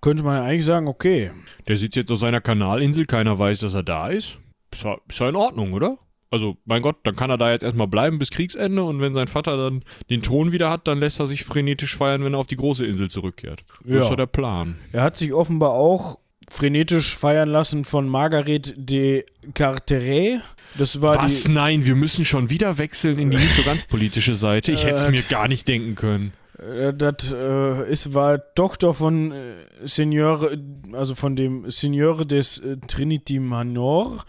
könnte man ja eigentlich sagen, okay. Der sitzt jetzt auf seiner Kanalinsel, keiner weiß, dass er da ist. Ist ja, ist ja in Ordnung, oder? Also, mein Gott, dann kann er da jetzt erstmal bleiben bis Kriegsende und wenn sein Vater dann den Thron wieder hat, dann lässt er sich frenetisch feiern, wenn er auf die große Insel zurückkehrt. Das ja. ist ja der Plan. Er hat sich offenbar auch frenetisch feiern lassen von Margaret de Carteret. Das war Was? Nein, wir müssen schon wieder wechseln in die nicht so ganz politische Seite. Ich hätte es äh, mir gar nicht denken können. Äh, das äh, ist, war Tochter von äh, Seigneur, also von dem Seigneur des äh, Trinity Manor.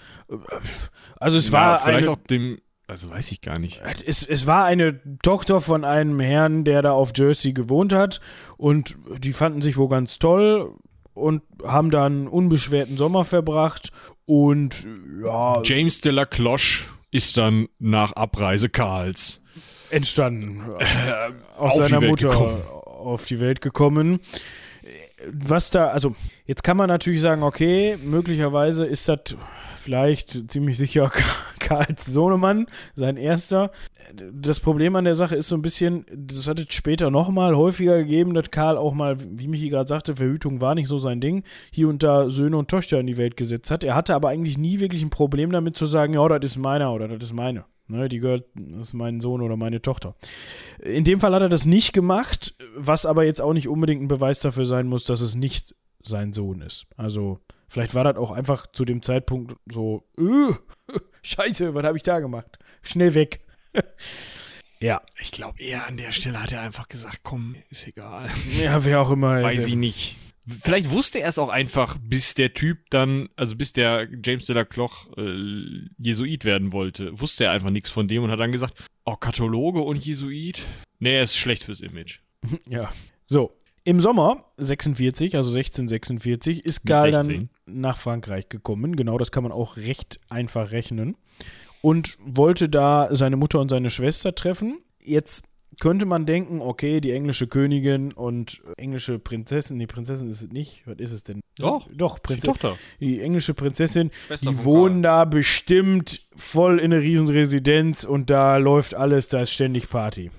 Also es ja, war vielleicht eine, auch dem, also weiß ich gar nicht. Es, es war eine Tochter von einem Herrn, der da auf Jersey gewohnt hat und die fanden sich wohl ganz toll und haben da einen unbeschwerten Sommer verbracht und ja. James de la Cloche ist dann nach Abreise Karls entstanden. Aus seiner Mutter gekommen. auf die Welt gekommen. Was da, also jetzt kann man natürlich sagen, okay, möglicherweise ist das vielleicht ziemlich sicher Karls Sohnemann, sein erster. Das Problem an der Sache ist so ein bisschen, das hat es später nochmal häufiger gegeben, dass Karl auch mal, wie Michi gerade sagte, Verhütung war nicht so sein Ding, hier und da Söhne und Töchter in die Welt gesetzt hat. Er hatte aber eigentlich nie wirklich ein Problem damit zu sagen, ja, das ist meiner oder das ist meine. Ne, die gehört, das ist mein Sohn oder meine Tochter. In dem Fall hat er das nicht gemacht, was aber jetzt auch nicht unbedingt ein Beweis dafür sein muss, dass es nicht sein Sohn ist. Also, vielleicht war das auch einfach zu dem Zeitpunkt so, öh, scheiße, was habe ich da gemacht? Schnell weg. ja. Ich glaube, eher an der Stelle hat er einfach gesagt, komm, ist egal. Ja, wer auch immer. Weiß ich nicht. Vielleicht wusste er es auch einfach, bis der Typ dann, also bis der James de la Cloch äh, Jesuit werden wollte, wusste er einfach nichts von dem und hat dann gesagt, oh, Kathologe und Jesuit? Nee, er ist schlecht fürs Image. Ja. So, im Sommer 46, also 1646, ist Karl dann nach Frankreich gekommen. Genau, das kann man auch recht einfach rechnen. Und wollte da seine Mutter und seine Schwester treffen. Jetzt könnte man denken, okay, die englische Königin und englische Prinzessin, die Prinzessin ist es nicht, was ist es denn? Doch, doch, Prinzessin. Die Tochter. Die englische Prinzessin, Schwester die wohnen da bestimmt voll in einer Riesenresidenz und da läuft alles, da ist ständig Party.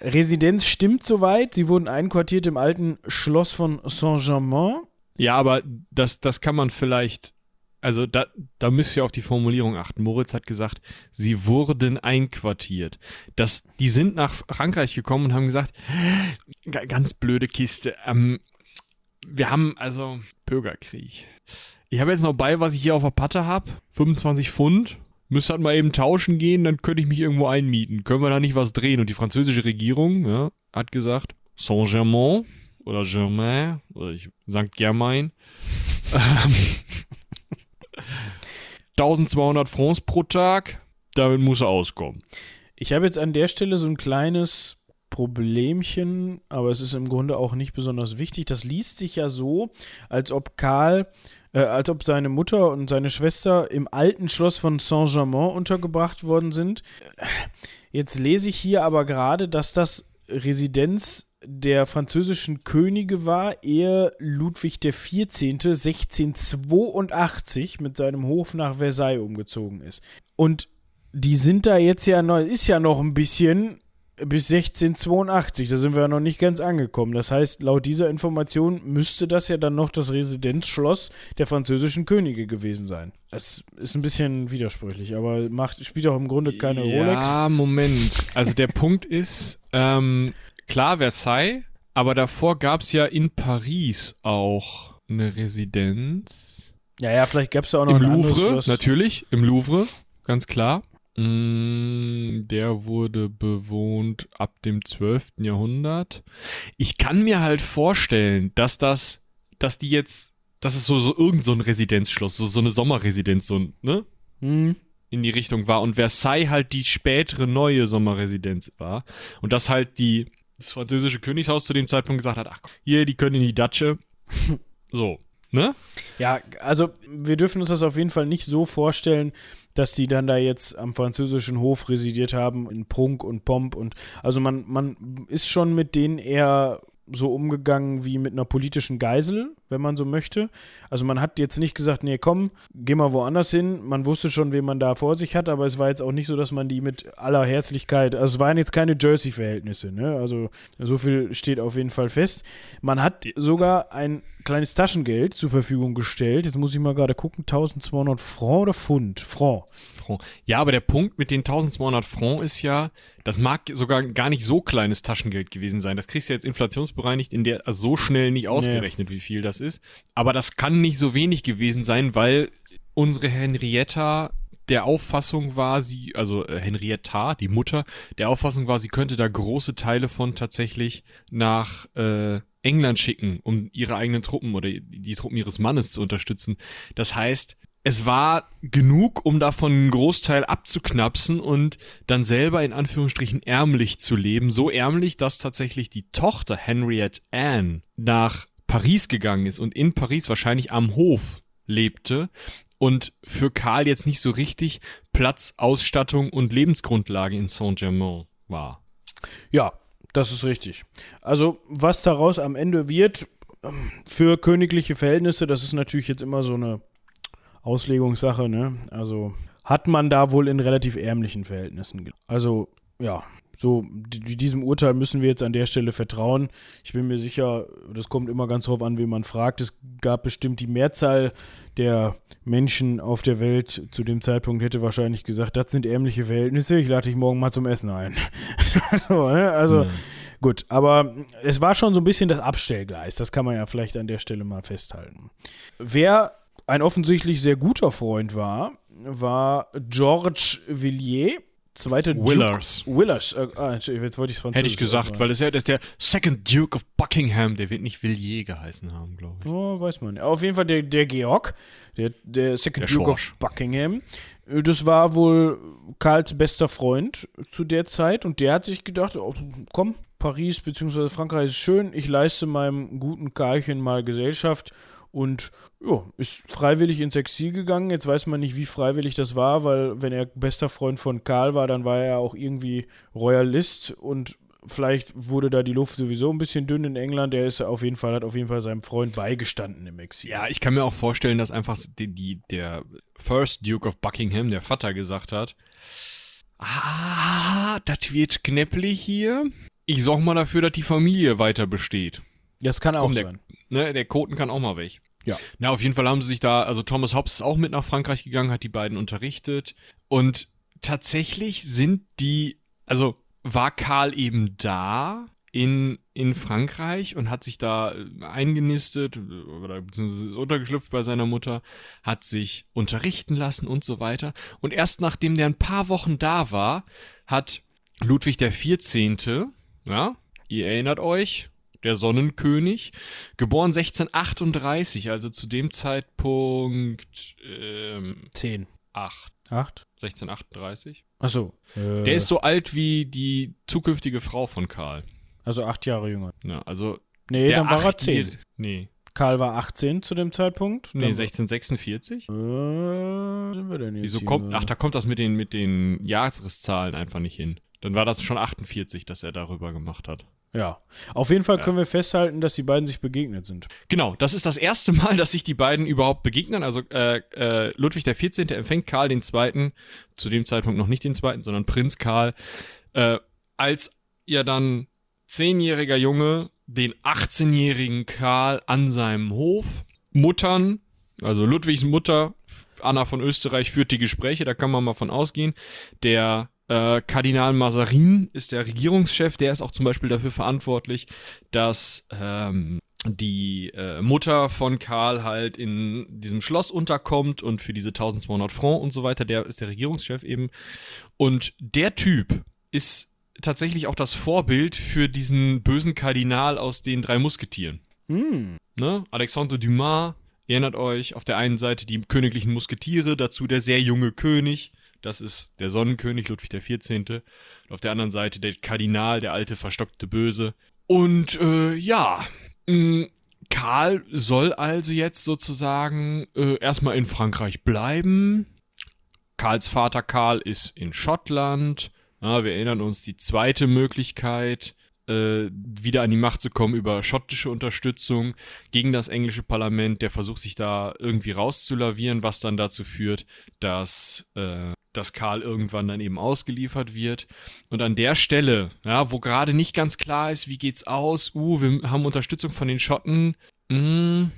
Residenz stimmt soweit, sie wurden einquartiert im alten Schloss von Saint-Germain. Ja, aber das, das kann man vielleicht also da, da müsst ihr auf die Formulierung achten. Moritz hat gesagt, sie wurden einquartiert. Das, die sind nach Frankreich gekommen und haben gesagt, ganz blöde Kiste. Ähm, wir haben also Bürgerkrieg. Ich habe jetzt noch bei, was ich hier auf der Patte habe. 25 Pfund. Müsste halt mal eben tauschen gehen, dann könnte ich mich irgendwo einmieten. Können wir da nicht was drehen? Und die französische Regierung ja, hat gesagt, Saint-Germain oder Germain oder ich, St. Germain. Ähm, 1200 Francs pro Tag, damit muss er auskommen. Ich habe jetzt an der Stelle so ein kleines Problemchen, aber es ist im Grunde auch nicht besonders wichtig. Das liest sich ja so, als ob Karl, äh, als ob seine Mutter und seine Schwester im alten Schloss von Saint-Germain untergebracht worden sind. Jetzt lese ich hier aber gerade, dass das Residenz der französischen Könige war, ehe Ludwig XIV. 1682 mit seinem Hof nach Versailles umgezogen ist. Und die sind da jetzt ja noch, ist ja noch ein bisschen bis 1682, da sind wir ja noch nicht ganz angekommen. Das heißt, laut dieser Information müsste das ja dann noch das Residenzschloss der französischen Könige gewesen sein. Das ist ein bisschen widersprüchlich, aber macht, spielt auch im Grunde keine ja, Rolex. Ja, Moment. Also der Punkt ist, ähm, klar Versailles, aber davor gab es ja in Paris auch eine Residenz. Ja, ja, vielleicht gab es ja auch noch Im Louvre, natürlich, im Louvre, ganz klar. Mm, der wurde bewohnt ab dem 12. Jahrhundert. Ich kann mir halt vorstellen, dass das, dass die jetzt, dass es so, so irgend so ein Residenzschloss, so, so eine Sommerresidenz, so, ne? Mhm in die Richtung war und Versailles halt die spätere neue Sommerresidenz war und das halt die das französische Königshaus zu dem Zeitpunkt gesagt hat, ach, hier, die können in die Datsche. so, ne? Ja, also wir dürfen uns das auf jeden Fall nicht so vorstellen, dass die dann da jetzt am französischen Hof residiert haben in Prunk und Pomp und also man, man ist schon mit denen eher so umgegangen wie mit einer politischen Geisel, wenn man so möchte. Also man hat jetzt nicht gesagt, nee, komm, geh mal woanders hin. Man wusste schon, wen man da vor sich hat, aber es war jetzt auch nicht so, dass man die mit aller Herzlichkeit, also es waren jetzt keine Jersey-Verhältnisse, ne? Also so viel steht auf jeden Fall fest. Man hat sogar ein kleines Taschengeld zur Verfügung gestellt. Jetzt muss ich mal gerade gucken, 1200 Franc oder Pfund? Franc. Franc. Ja, aber der Punkt mit den 1200 Franc ist ja, das mag sogar gar nicht so kleines Taschengeld gewesen sein. Das kriegst du jetzt inflationsbereinigt in der, also so schnell nicht ausgerechnet, nee. wie viel das ist. Aber das kann nicht so wenig gewesen sein, weil unsere Henrietta der Auffassung war, sie, also äh, Henrietta, die Mutter, der Auffassung war, sie könnte da große Teile von tatsächlich nach äh, England schicken, um ihre eigenen Truppen oder die Truppen ihres Mannes zu unterstützen. Das heißt, es war genug, um davon einen Großteil abzuknapsen und dann selber in Anführungsstrichen ärmlich zu leben. So ärmlich, dass tatsächlich die Tochter Henriette Anne nach Paris gegangen ist und in Paris wahrscheinlich am Hof lebte und für Karl jetzt nicht so richtig Platz, Ausstattung und Lebensgrundlage in Saint-Germain war. Ja, das ist richtig. Also, was daraus am Ende wird, ähm, für königliche Verhältnisse, das ist natürlich jetzt immer so eine Auslegungssache, ne? Also hat man da wohl in relativ ärmlichen Verhältnissen. Also, ja, so diesem Urteil müssen wir jetzt an der Stelle vertrauen. Ich bin mir sicher, das kommt immer ganz drauf an, wen man fragt. Es gab bestimmt die Mehrzahl der Menschen auf der Welt zu dem Zeitpunkt hätte wahrscheinlich gesagt, das sind ärmliche Verhältnisse, ich lade dich morgen mal zum Essen ein. so, ne? Also, ja. gut, aber es war schon so ein bisschen das Abstellgleis, das kann man ja vielleicht an der Stelle mal festhalten. Wer ein offensichtlich sehr guter Freund war, war George Villiers. Zweite Willers. Duke, Willers. Äh, ah, jetzt wollte ich es Hätte ich gesagt, weil das ist ja das ist der Second Duke of Buckingham. Der wird nicht Villiers geheißen haben, glaube ich. Oh, weiß man. Auf jeden Fall der, der Georg, der, der Second der Duke Schorsch. of Buckingham. Äh, das war wohl Karls bester Freund zu der Zeit und der hat sich gedacht, oh, komm, Paris bzw. Frankreich ist schön, ich leiste meinem guten Karlchen mal Gesellschaft und ja, ist freiwillig ins Exil gegangen. Jetzt weiß man nicht, wie freiwillig das war, weil wenn er bester Freund von Karl war, dann war er auch irgendwie Royalist und vielleicht wurde da die Luft sowieso ein bisschen dünn in England. Der ist auf jeden Fall, hat auf jeden Fall seinem Freund beigestanden im Exil. Ja, ich kann mir auch vorstellen, dass einfach die, die, der First Duke of Buckingham, der Vater, gesagt hat: Ah, das wird knäpplich hier. Ich sorge mal dafür, dass die Familie weiter besteht. Das kann auch Komm, sein. Ne, der Koten kann auch mal weg. Ja. Na, auf jeden Fall haben sie sich da, also Thomas Hobbes ist auch mit nach Frankreich gegangen, hat die beiden unterrichtet. Und tatsächlich sind die, also war Karl eben da in, in Frankreich und hat sich da äh, eingenistet oder beziehungsweise untergeschlüpft bei seiner Mutter, hat sich unterrichten lassen und so weiter. Und erst nachdem der ein paar Wochen da war, hat Ludwig der 14., ja, ihr erinnert euch, der Sonnenkönig, geboren 1638, also zu dem Zeitpunkt ähm, 10. 8. 8? 1638. Achso. Äh, der ist so alt wie die zukünftige Frau von Karl. Also acht Jahre jünger. Ja, also. Nee, dann war er 10. Nee. Karl war 18 zu dem Zeitpunkt. Nee, 1646. Äh, sind wir denn jetzt Wieso kommt, ach, da kommt das mit den, mit den Jahreszahlen einfach nicht hin. Dann war das schon 48, dass er darüber gemacht hat. Ja, auf jeden Fall können ja. wir festhalten, dass die beiden sich begegnet sind. Genau, das ist das erste Mal, dass sich die beiden überhaupt begegnen. Also äh, äh, Ludwig XIV. empfängt Karl II., zu dem Zeitpunkt noch nicht den zweiten, sondern Prinz Karl, äh, als ja dann zehnjähriger Junge den 18-jährigen Karl an seinem Hof muttern. Also Ludwigs Mutter, Anna von Österreich, führt die Gespräche, da kann man mal von ausgehen. Der äh, Kardinal Mazarin ist der Regierungschef, der ist auch zum Beispiel dafür verantwortlich, dass ähm, die äh, Mutter von Karl halt in diesem Schloss unterkommt und für diese 1200 Franc und so weiter, der ist der Regierungschef eben. Und der Typ ist tatsächlich auch das Vorbild für diesen bösen Kardinal aus den drei Musketieren. Mm. Ne? Alexandre Dumas, erinnert euch, auf der einen Seite die königlichen Musketiere, dazu der sehr junge König, das ist der Sonnenkönig Ludwig XIV. Und auf der anderen Seite der Kardinal, der alte verstockte Böse. Und äh, ja, mh, Karl soll also jetzt sozusagen äh, erstmal in Frankreich bleiben. Karls Vater Karl ist in Schottland. Ja, wir erinnern uns, die zweite Möglichkeit, äh, wieder an die Macht zu kommen über schottische Unterstützung gegen das englische Parlament. Der versucht sich da irgendwie rauszulavieren, was dann dazu führt, dass, äh, dass Karl irgendwann dann eben ausgeliefert wird. Und an der Stelle, ja, wo gerade nicht ganz klar ist, wie geht's aus, uh, wir haben Unterstützung von den Schotten, mh, hm,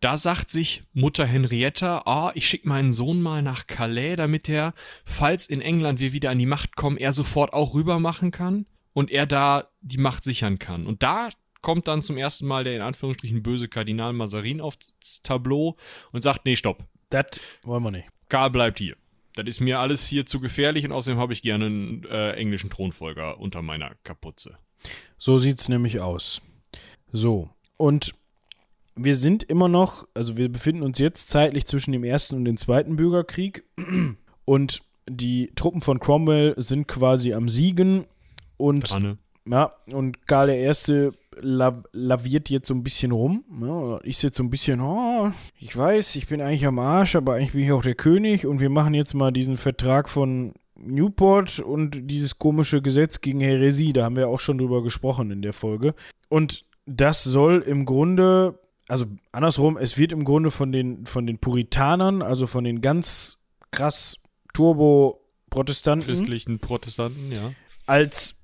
da sagt sich Mutter Henrietta, ah, ich schicke meinen Sohn mal nach Calais, damit er, falls in England wir wieder an die Macht kommen, er sofort auch rüber machen kann und er da die Macht sichern kann. Und da kommt dann zum ersten Mal der in Anführungsstrichen böse Kardinal Mazarin aufs Tableau und sagt, nee, stopp. Das wollen wir nicht. Karl bleibt hier. Das ist mir alles hier zu gefährlich und außerdem habe ich gerne einen äh, englischen Thronfolger unter meiner Kapuze. So sieht's nämlich aus. So, und wir sind immer noch, also wir befinden uns jetzt zeitlich zwischen dem ersten und dem zweiten Bürgerkrieg und die Truppen von Cromwell sind quasi am Siegen und Dranne. ja, und Karl I. La laviert jetzt so ein bisschen rum. Ja, ich jetzt so ein bisschen, oh, ich weiß, ich bin eigentlich am Arsch, aber eigentlich bin ich auch der König und wir machen jetzt mal diesen Vertrag von Newport und dieses komische Gesetz gegen Häresie, da haben wir auch schon drüber gesprochen in der Folge. Und das soll im Grunde also andersrum, es wird im Grunde von den, von den Puritanern, also von den ganz krass Turbo-Protestanten. Christlichen Protestanten, ja. Als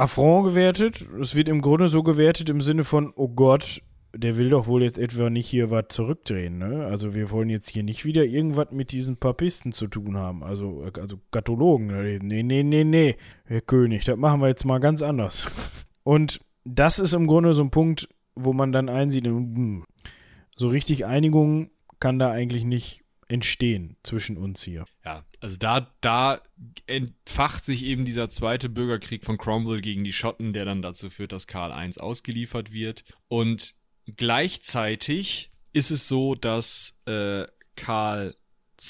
Affront gewertet. Es wird im Grunde so gewertet im Sinne von, oh Gott, der will doch wohl jetzt etwa nicht hier was zurückdrehen, ne? Also wir wollen jetzt hier nicht wieder irgendwas mit diesen Papisten zu tun haben, also, also Kathologen. Nee, nee, nee, nee, Herr König, das machen wir jetzt mal ganz anders. Und das ist im Grunde so ein Punkt, wo man dann einsieht, hm, so richtig Einigung kann da eigentlich nicht entstehen zwischen uns hier. Ja, also da, da entfacht sich eben dieser zweite Bürgerkrieg von Cromwell gegen die Schotten, der dann dazu führt, dass Karl I ausgeliefert wird. Und gleichzeitig ist es so, dass äh, Karl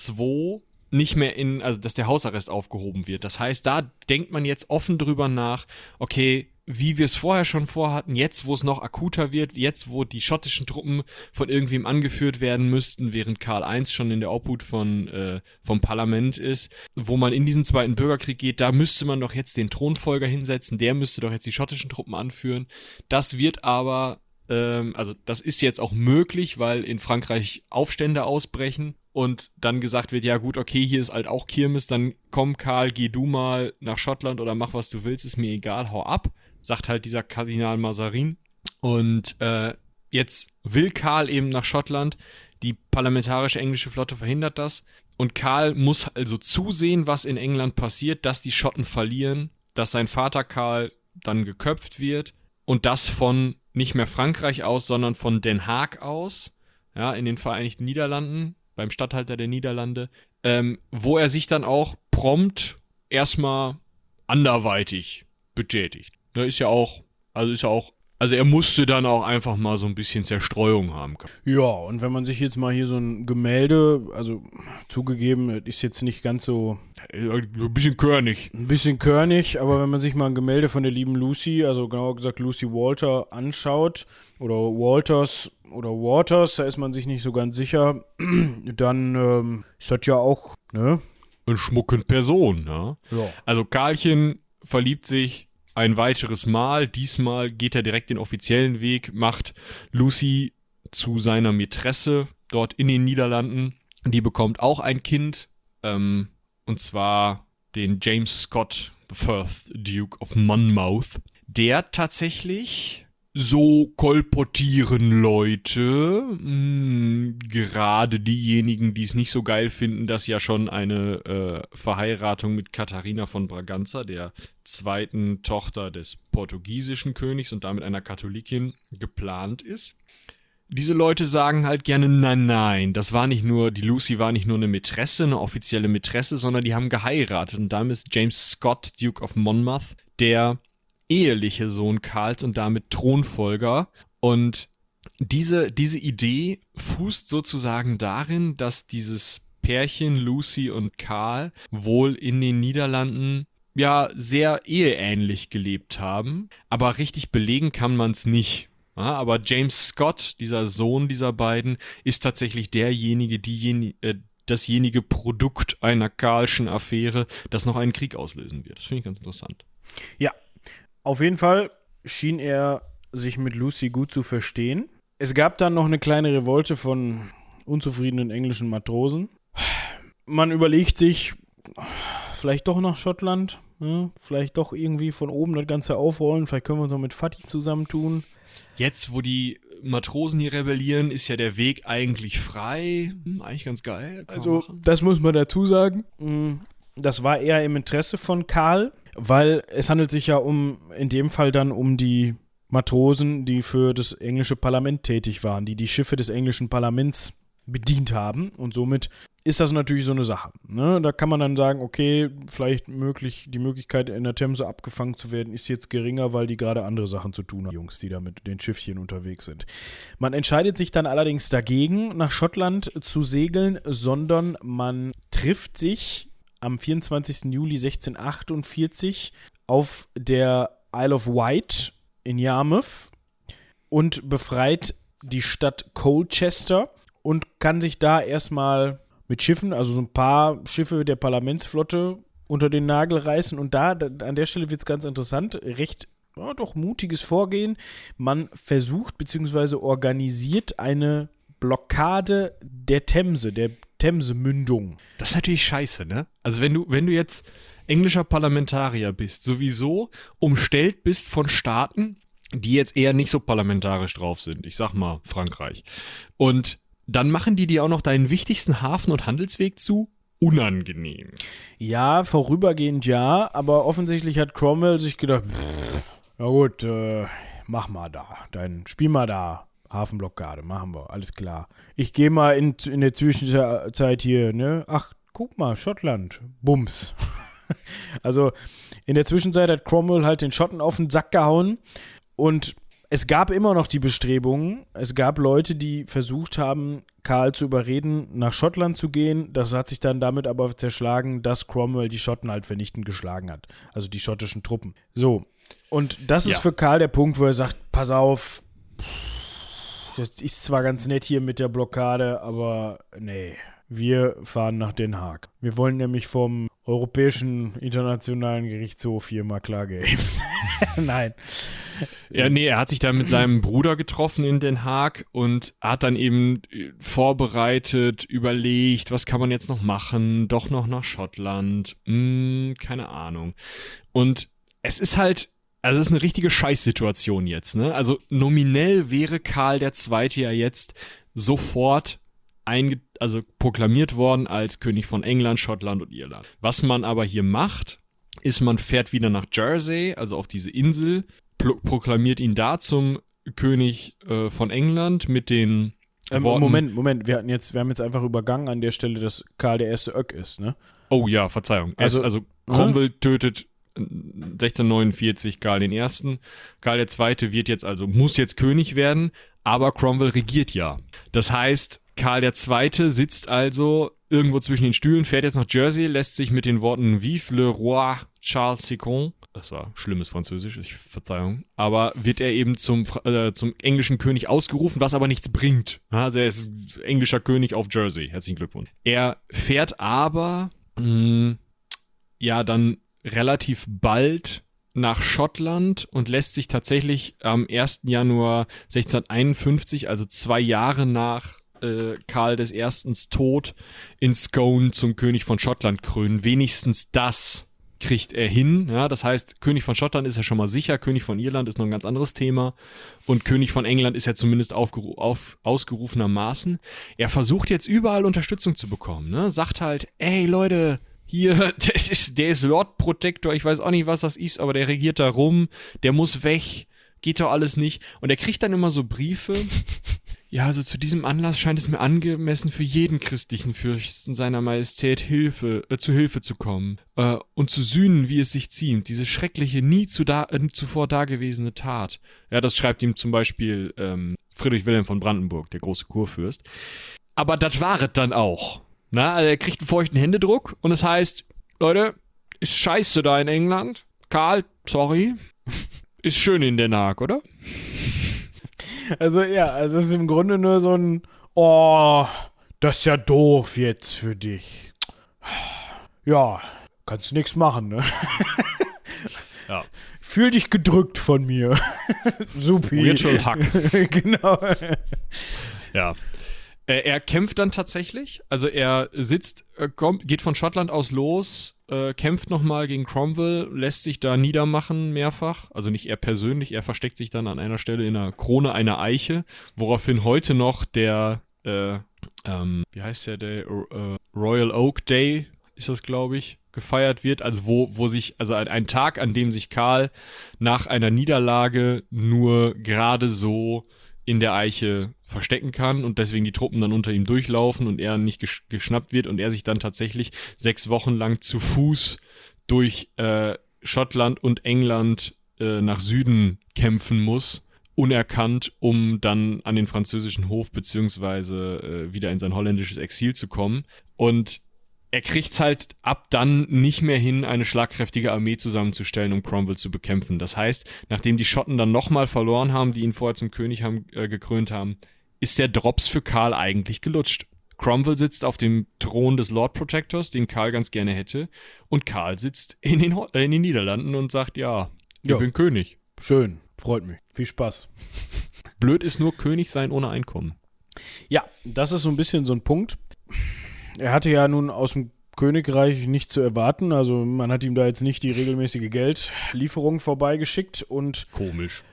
II nicht mehr in, also dass der Hausarrest aufgehoben wird. Das heißt, da denkt man jetzt offen drüber nach, okay, wie wir es vorher schon vorhatten, jetzt wo es noch akuter wird, jetzt wo die schottischen Truppen von irgendwem angeführt werden müssten, während Karl I schon in der Obhut von, äh, vom Parlament ist, wo man in diesen zweiten Bürgerkrieg geht, da müsste man doch jetzt den Thronfolger hinsetzen, der müsste doch jetzt die schottischen Truppen anführen. Das wird aber, ähm, also das ist jetzt auch möglich, weil in Frankreich Aufstände ausbrechen und dann gesagt wird, ja gut, okay, hier ist halt auch Kirmes, dann komm Karl, geh du mal nach Schottland oder mach was du willst, ist mir egal, hau ab sagt halt dieser Kardinal Mazarin. Und äh, jetzt will Karl eben nach Schottland. Die parlamentarische englische Flotte verhindert das. Und Karl muss also zusehen, was in England passiert, dass die Schotten verlieren, dass sein Vater Karl dann geköpft wird und das von nicht mehr Frankreich aus, sondern von Den Haag aus, ja, in den Vereinigten Niederlanden, beim Statthalter der Niederlande, ähm, wo er sich dann auch prompt erstmal anderweitig betätigt. Da ist ja auch, also ist ja auch, also er musste dann auch einfach mal so ein bisschen Zerstreuung haben. Ja, und wenn man sich jetzt mal hier so ein Gemälde, also zugegeben, ist jetzt nicht ganz so. Ein bisschen körnig. Ein bisschen körnig, aber wenn man sich mal ein Gemälde von der lieben Lucy, also genauer gesagt Lucy Walter, anschaut, oder Walters oder Waters, da ist man sich nicht so ganz sicher, dann ähm, ist das ja auch, ne? Eine schmucken Person, ne? Ja. Also Karlchen verliebt sich ein weiteres Mal. Diesmal geht er direkt den offiziellen Weg, macht Lucy zu seiner Mätresse dort in den Niederlanden. Die bekommt auch ein Kind, ähm, und zwar den James Scott III, Duke of Monmouth, der tatsächlich so kolportieren Leute, mh, hm, gerade diejenigen, die es nicht so geil finden, dass ja schon eine äh, Verheiratung mit Katharina von Braganza, der zweiten Tochter des portugiesischen Königs und damit einer Katholikin, geplant ist. Diese Leute sagen halt gerne, nein, nein, das war nicht nur, die Lucy war nicht nur eine Mätresse, eine offizielle Mätresse, sondern die haben geheiratet. Und damit ist James Scott, Duke of Monmouth, der eheliche Sohn Karls und damit Thronfolger. Und diese, diese Idee fußt sozusagen darin, dass dieses Pärchen Lucy und Karl wohl in den Niederlanden ja sehr eheähnlich gelebt haben, aber richtig belegen kann man es nicht. Ja, aber James Scott, dieser Sohn dieser beiden, ist tatsächlich derjenige, diejenige, äh, dasjenige Produkt einer Karlschen Affäre, das noch einen Krieg auslösen wird. Das finde ich ganz interessant. Ja, auf jeden Fall schien er sich mit Lucy gut zu verstehen. Es gab dann noch eine kleine Revolte von unzufriedenen englischen Matrosen. Man überlegt sich, vielleicht doch nach Schottland, ne? vielleicht doch irgendwie von oben das Ganze aufrollen, vielleicht können wir uns auch mit Fatih zusammentun. Jetzt, wo die Matrosen hier rebellieren, ist ja der Weg eigentlich frei. Hm, eigentlich ganz geil. Also, das muss man dazu sagen. Hm, das war eher im Interesse von Karl, weil es handelt sich ja um, in dem Fall dann um die Matrosen, die für das englische Parlament tätig waren, die die Schiffe des englischen Parlaments bedient haben. Und somit ist das natürlich so eine Sache. Ne? Da kann man dann sagen, okay, vielleicht möglich, die Möglichkeit, in der Themse abgefangen zu werden, ist jetzt geringer, weil die gerade andere Sachen zu tun haben, Jungs, die da mit den Schiffchen unterwegs sind. Man entscheidet sich dann allerdings dagegen, nach Schottland zu segeln, sondern man trifft sich am 24. Juli 1648 auf der Isle of Wight in Yarmouth und befreit die Stadt Colchester und kann sich da erstmal mit Schiffen, also so ein paar Schiffe der Parlamentsflotte unter den Nagel reißen. Und da, an der Stelle wird es ganz interessant, recht ja, doch mutiges Vorgehen. Man versucht bzw. organisiert eine Blockade der Themse, der Themse-Mündung. Das ist natürlich scheiße, ne? Also wenn du, wenn du jetzt englischer Parlamentarier bist, sowieso umstellt bist von Staaten, die jetzt eher nicht so parlamentarisch drauf sind. Ich sag mal Frankreich. Und dann machen die dir auch noch deinen wichtigsten Hafen- und Handelsweg zu? Unangenehm. Ja, vorübergehend ja, aber offensichtlich hat Cromwell sich gedacht, na gut, äh, mach mal da, dein, spiel mal da, Hafenblockade, machen wir, alles klar. Ich gehe mal in, in der Zwischenzeit hier, ne? Ach, guck mal, Schottland, Bums. also in der Zwischenzeit hat Cromwell halt den Schotten auf den Sack gehauen und es gab immer noch die Bestrebungen. Es gab Leute, die versucht haben, Karl zu überreden, nach Schottland zu gehen. Das hat sich dann damit aber zerschlagen, dass Cromwell die Schotten halt vernichtend geschlagen hat. Also die schottischen Truppen. So. Und das ist ja. für Karl der Punkt, wo er sagt: Pass auf, das ist zwar ganz nett hier mit der Blockade, aber nee, wir fahren nach Den Haag. Wir wollen nämlich vom Europäischen Internationalen Gerichtshof hier mal Klage erheben. Nein. Ja, nee, er hat sich dann mit seinem Bruder getroffen in Den Haag und hat dann eben äh, vorbereitet, überlegt, was kann man jetzt noch machen, doch noch nach Schottland, hm, keine Ahnung. Und es ist halt, also es ist eine richtige Scheißsituation jetzt, ne? Also nominell wäre Karl der Zweite ja jetzt sofort einge also proklamiert worden als König von England, Schottland und Irland. Was man aber hier macht, ist, man fährt wieder nach Jersey, also auf diese Insel, proklamiert ihn da zum König äh, von England mit den ähm, Moment, Moment, wir hatten jetzt, wir haben jetzt einfach übergangen an der Stelle, dass Karl der erste Öck ist, ne? Oh ja, Verzeihung. Also, also Cromwell hm? tötet 1649 Karl Ersten. Karl Zweite wird jetzt also, muss jetzt König werden, aber Cromwell regiert ja. Das heißt, Karl II. sitzt also irgendwo zwischen den Stühlen, fährt jetzt nach Jersey, lässt sich mit den Worten Vive le roi Charles II, das war schlimmes Französisch, ich Verzeihung, aber wird er eben zum, äh, zum englischen König ausgerufen, was aber nichts bringt. Also er ist englischer König auf Jersey. Herzlichen Glückwunsch. Er fährt aber, mh, hm, ja, dann relativ bald nach Schottland und lässt sich tatsächlich am 1. Januar 1651, also zwei Jahre nach äh, Karl Erstens Tod in Scone zum König von Schottland krönen. Wenigstens das kriegt er hin. Ja, das heißt, König von Schottland ist ja schon mal sicher, König von Irland ist noch ein ganz anderes Thema und König von England ist ja zumindest aufgeru auf, ausgerufenermaßen. Er versucht jetzt überall Unterstützung zu bekommen. Ne? Sagt halt, ey Leute, hier, der ist, der ist Lord Protector, ich weiß auch nicht, was das ist, aber der regiert da rum, der muss weg, geht doch alles nicht. Und er kriegt dann immer so Briefe ja, also zu diesem Anlass scheint es mir angemessen für jeden christlichen Fürsten seiner Majestät Hilfe, äh, zu Hilfe zu kommen äh, und zu sühnen, wie es sich ziemt, diese schreckliche, nie zu da, äh, zuvor dagewesene Tat. Ja, das schreibt ihm zum Beispiel ähm, Friedrich Wilhelm von Brandenburg, der große Kurfürst. Aber das war es dann auch. Na, also er kriegt einen feuchten Händedruck und es heißt, Leute, ist scheiße da in England. Karl, sorry. Ist schön in Den Haag, oder? Also ja, also es ist im Grunde nur so ein, oh, das ist ja doof jetzt für dich. Ja, kannst nichts machen, ne? Ja. Fühl dich gedrückt von mir. Supi. Virtual Hack. genau. Ja. Äh, er kämpft dann tatsächlich. Also er sitzt, äh, kommt, geht von Schottland aus los, äh, kämpft nochmal gegen Cromwell, lässt sich da niedermachen mehrfach. Also nicht er persönlich, er versteckt sich dann an einer Stelle in der Krone einer Eiche, woraufhin heute noch der, äh, ähm, wie heißt der, der äh, Royal Oak Day ist das, glaube ich, gefeiert wird. Also wo, wo sich, also ein, ein Tag, an dem sich Karl nach einer Niederlage nur gerade so in der Eiche verstecken kann und deswegen die Truppen dann unter ihm durchlaufen und er nicht gesch geschnappt wird und er sich dann tatsächlich sechs Wochen lang zu Fuß durch äh, Schottland und England äh, nach Süden kämpfen muss, unerkannt, um dann an den französischen Hof beziehungsweise äh, wieder in sein holländisches Exil zu kommen. Und er kriegt halt ab dann nicht mehr hin, eine schlagkräftige Armee zusammenzustellen, um Cromwell zu bekämpfen. Das heißt, nachdem die Schotten dann nochmal verloren haben, die ihn vorher zum König haben, äh, gekrönt haben, ist der Drops für Karl eigentlich gelutscht. Cromwell sitzt auf dem Thron des Lord Protectors, den Karl ganz gerne hätte, und Karl sitzt in den, Ho äh, in den Niederlanden und sagt, ja, ich Ja. bin König. Schön. Freut mich. Viel Spaß. Blöd ist nur König sein ohne Einkommen. Ja, das ist so ein bisschen so ein Punkt. Er hatte ja nun aus dem Königreich nicht zu erwarten. Also man hat ihm da jetzt nicht die regelmäßige Geldlieferung vorbeigeschickt und Komisch.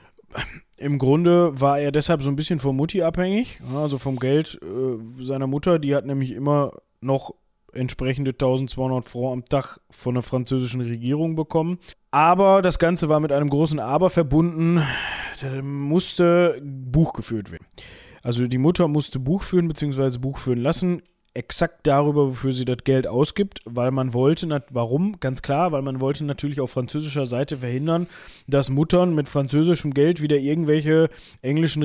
im Grunde war er deshalb so ein bisschen von Mutti abhängig, also vom Geld äh, seiner Mutter. Die hat nämlich immer noch entsprechende 1200 Francs am Tag von der französischen Regierung bekommen. Aber das Ganze war mit einem großen Aber verbunden. Da musste Buch geführt werden. Also die Mutter musste Buch führen bzw. Buch führen lassen. Exakt darüber, wofür sie das Geld ausgibt, weil man wollte, warum? Ganz klar, weil man wollte natürlich auf französischer Seite verhindern, dass Muttern mit französischem Geld wieder irgendwelche englischen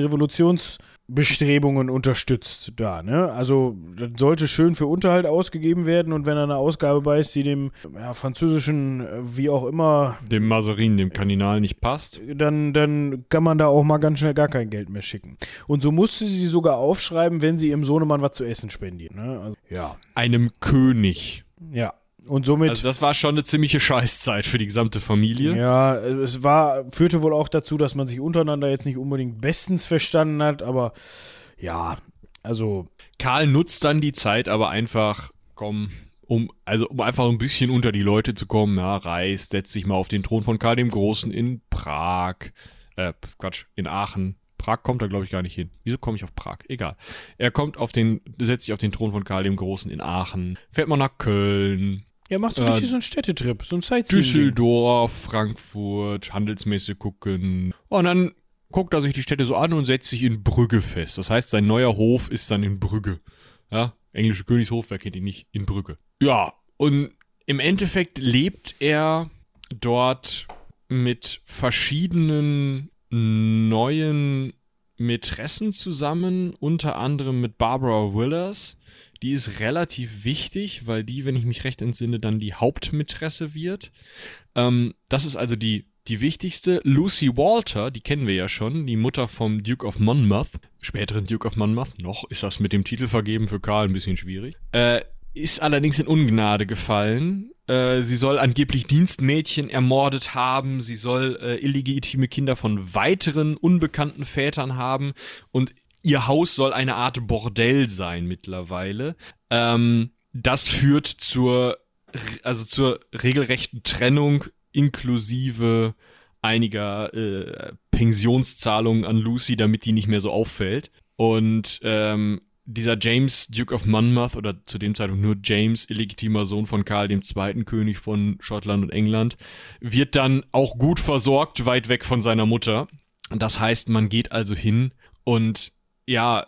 Revolutionsbestrebungen unterstützt. Da, ne? Also, das sollte schön für Unterhalt ausgegeben werden und wenn da eine Ausgabe bei ist, die dem ja, französischen, äh, wie auch immer, Dem Mazarin, dem Kardinal nicht passt. dann, dann kann man da auch mal ganz schnell gar kein Geld mehr schicken. Und so musste sie sogar aufschreiben, wenn sie ihrem Sohnemann was zu essen spendiert. Ne? Also, ja. Einem König. Ja. Und somit. Also das war schon eine ziemliche Scheißzeit für die gesamte Familie. Ja, es war, führte wohl auch dazu, dass man sich untereinander jetzt nicht unbedingt bestens verstanden hat, aber ja, also, Karl nutzt dann die Zeit aber einfach, komm, um, also um einfach ein bisschen unter die Leute zu kommen, ja, reist, setzt sich mal auf den Thron von Karl dem Großen in Prag, äh, Quatsch, in Aachen. Prag kommt da, glaube ich, gar nicht hin. Wieso komme ich auf Prag? Egal. Er kommt auf den, setzt sich auf den Thron von Karl dem Großen in Aachen, fährt mal nach Köln, ja, macht so Ja, richtig so einen Städtetrip, so ein Sightseeing. Düsseldorf, Frankfurt, Handelsmesse gucken. Und dann guckt er sich die Städte so an und setzt sich in Brügge fest. Das heißt, sein neuer Hof ist dann in Brügge. Ja, englische Königshof, wer kennt ihn nicht, in Brügge. Ja, und im Endeffekt lebt er dort mit verschiedenen neuen Mätressen zusammen, unter anderem mit Barbara Willers. Die ist relativ wichtig, weil die, wenn ich mich recht entsinne, dann die Hauptmätresse wird. Ähm, das ist also die, die wichtigste. Lucy Walter, die kennen wir ja schon, die Mutter vom Duke of Monmouth, späteren Duke of Monmouth, noch ist das mit dem Titel vergeben für Karl ein bisschen schwierig, äh, ist allerdings in Ungnade gefallen. Äh, sie soll angeblich Dienstmädchen ermordet haben, sie soll äh, illegitime Kinder von weiteren unbekannten Vätern haben und ihr Haus soll eine Art Bordell sein mittlerweile. Ähm, das führt zur, also zur regelrechten Trennung inklusive einiger äh, Pensionszahlungen an Lucy, damit die nicht mehr so auffällt. Und ähm, dieser James, Duke of Monmouth, oder zu dem Zeitpunkt nur James, illegitimer Sohn von Karl II., König von Schottland und England, wird dann auch gut versorgt, weit weg von seiner Mutter. Das heißt, man geht also hin und ja,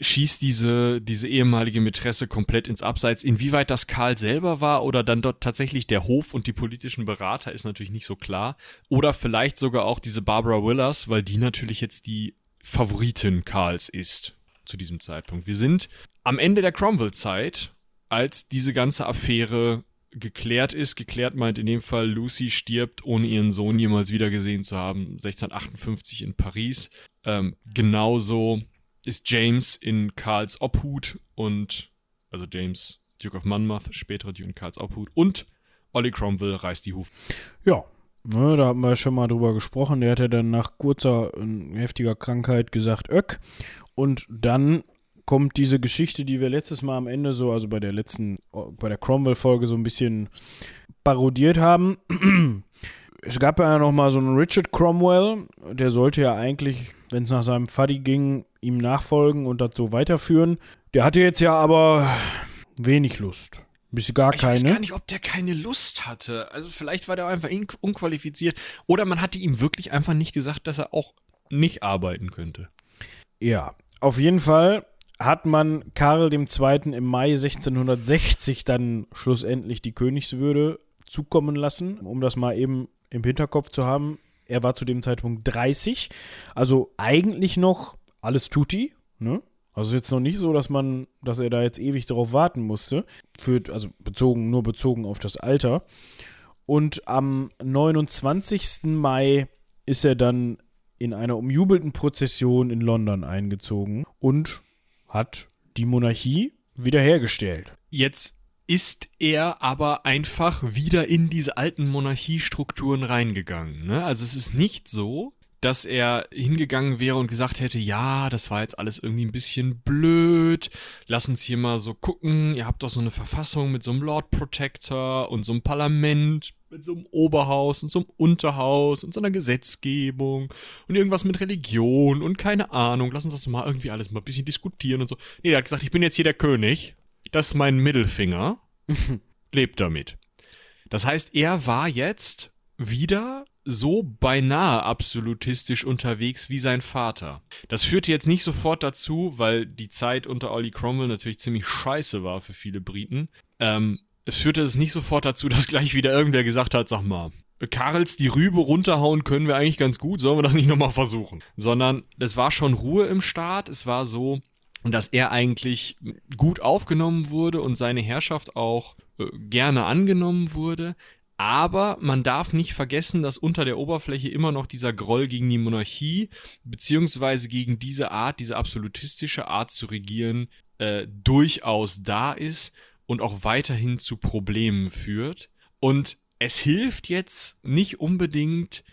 schießt diese, diese ehemalige Mätresse komplett ins Abseits. Inwieweit das Karl selber war oder dann dort tatsächlich der Hof und die politischen Berater ist natürlich nicht so klar. Oder vielleicht sogar auch diese Barbara Willers, weil die natürlich jetzt die Favoritin Karls ist zu diesem Zeitpunkt. Wir sind am Ende der Cromwell-Zeit, als diese ganze Affäre geklärt ist, geklärt meint in dem Fall, Lucy stirbt, ohne ihren Sohn jemals wiedergesehen zu haben, 1658 in Paris. Ähm, genauso ist James in Karls Obhut und, also James, Duke of Monmouth, spätere Duke in Karls Obhut und Ollie Cromwell reißt die Hufe. Ja, ne, da haben wir schon mal drüber gesprochen. Der hat ja dann nach kurzer, äh, heftiger Krankheit gesagt, Öck. Und dann kommt diese Geschichte, die wir letztes Mal am Ende so, also bei der letzten, bei der Cromwell-Folge so ein bisschen parodiert haben. Es gab ja noch mal so einen Richard Cromwell, der sollte ja eigentlich, wenn es nach seinem Fuddy ging, ihm nachfolgen und das so weiterführen. Der hatte jetzt ja aber wenig Lust. Bis gar ich keine. weiß gar nicht, ob der keine Lust hatte. Also vielleicht war der einfach unqualifiziert oder man hatte ihm wirklich einfach nicht gesagt, dass er auch nicht arbeiten könnte. Ja, auf jeden Fall hat man Karl II. im Mai 1660 dann schlussendlich die Königswürde zukommen lassen, um das mal eben im Hinterkopf zu haben. Er war zu dem Zeitpunkt 30, also eigentlich noch alles tutti, ne? Also jetzt noch nicht so, dass man, dass er da jetzt ewig darauf warten musste, für, also bezogen, nur bezogen auf das Alter. Und am 29. Mai ist er dann in einer umjubelten Prozession in London eingezogen und hat die Monarchie wiederhergestellt. Jetzt ist er aber einfach wieder in diese alten Monarchiestrukturen reingegangen. Ne? Also es ist nicht so, dass er hingegangen wäre und gesagt hätte, ja, das war jetzt alles irgendwie ein bisschen blöd, lass uns hier mal so gucken, ihr habt doch so eine Verfassung mit so einem Lord Protector und so einem Parlament, mit so einem Oberhaus und so einem Unterhaus und so einer Gesetzgebung und irgendwas mit Religion und keine Ahnung, lass uns das mal irgendwie alles mal ein bisschen diskutieren und so. Nee, er hat gesagt, ich bin jetzt hier der König, das ist mein Mittelfinger, lebt damit. Das heißt, er war jetzt wieder so beinahe absolutistisch unterwegs wie sein Vater. Das führte jetzt nicht sofort dazu, weil die Zeit unter Ollie Cromwell natürlich ziemlich scheiße war für viele Briten. Ähm, es führte es nicht sofort dazu, dass gleich wieder irgendwer gesagt hat, sag mal, Karls die Rübe runterhauen können wir eigentlich ganz gut, sollen wir das nicht nochmal versuchen? Sondern es war schon Ruhe im Staat, es war so, dass er eigentlich gut aufgenommen wurde und seine Herrschaft auch äh, gerne angenommen wurde. Aber man darf nicht vergessen, dass unter der Oberfläche immer noch dieser Groll gegen die Monarchie, beziehungsweise gegen diese Art, diese absolutistische Art zu regieren, äh, durchaus da ist und auch weiterhin zu Problemen führt. Und es hilft jetzt nicht unbedingt,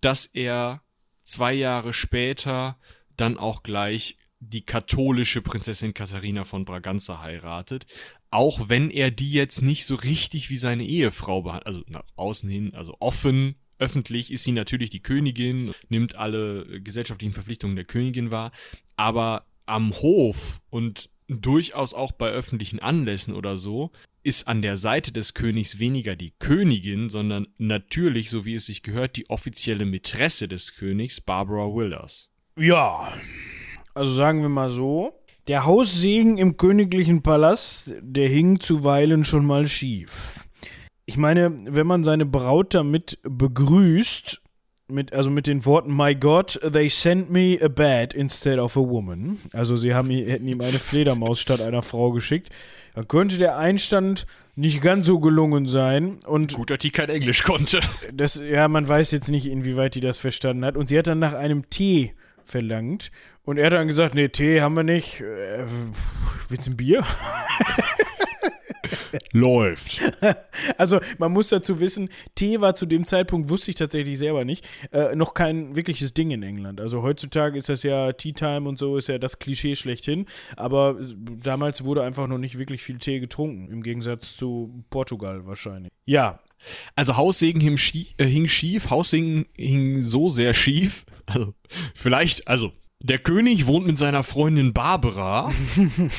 dass er zwei Jahre später dann auch gleich die katholische Prinzessin Katharina von Braganza heiratet, auch wenn er die jetzt nicht so richtig wie seine Ehefrau behandelt, also nach außen hin, also offen, öffentlich ist sie natürlich die Königin, nimmt alle gesellschaftlichen Verpflichtungen der Königin wahr, aber am Hof und durchaus auch bei öffentlichen Anlässen oder so, ist an der Seite des Königs weniger die Königin, sondern natürlich, so wie es sich gehört, die offizielle Mätresse des Königs, Barbara Wilders. Ja, also sagen wir mal so, der Haussegen im königlichen Palast, der hing zuweilen schon mal schief. Ich meine, wenn man seine Braut damit begrüßt, mit, also mit den Worten, My God, they sent me a bat instead of a woman. Also sie haben, hätten ihm eine Fledermaus statt einer Frau geschickt. Dann könnte der Einstand nicht ganz so gelungen sein. Und Gut, dass die kein Englisch konnte. Das, ja, man weiß jetzt nicht, inwieweit die das verstanden hat. Und sie hat dann nach einem Tee verlangt. Und er hat dann gesagt, nee, Tee haben wir nicht. Äh, willst du ein Bier? Läuft. Also man muss dazu wissen, Tee war zu dem Zeitpunkt, wusste ich tatsächlich selber nicht, äh, noch kein wirkliches Ding in England. Also heutzutage ist das ja Tea Time und so, ist ja das Klischee schlechthin. Aber damals wurde einfach noch nicht wirklich viel Tee getrunken, im Gegensatz zu Portugal wahrscheinlich. Ja. Also Haussegen hing, schie äh, hing schief, Haussegen hing so sehr schief. Also vielleicht, also der König wohnt mit seiner Freundin Barbara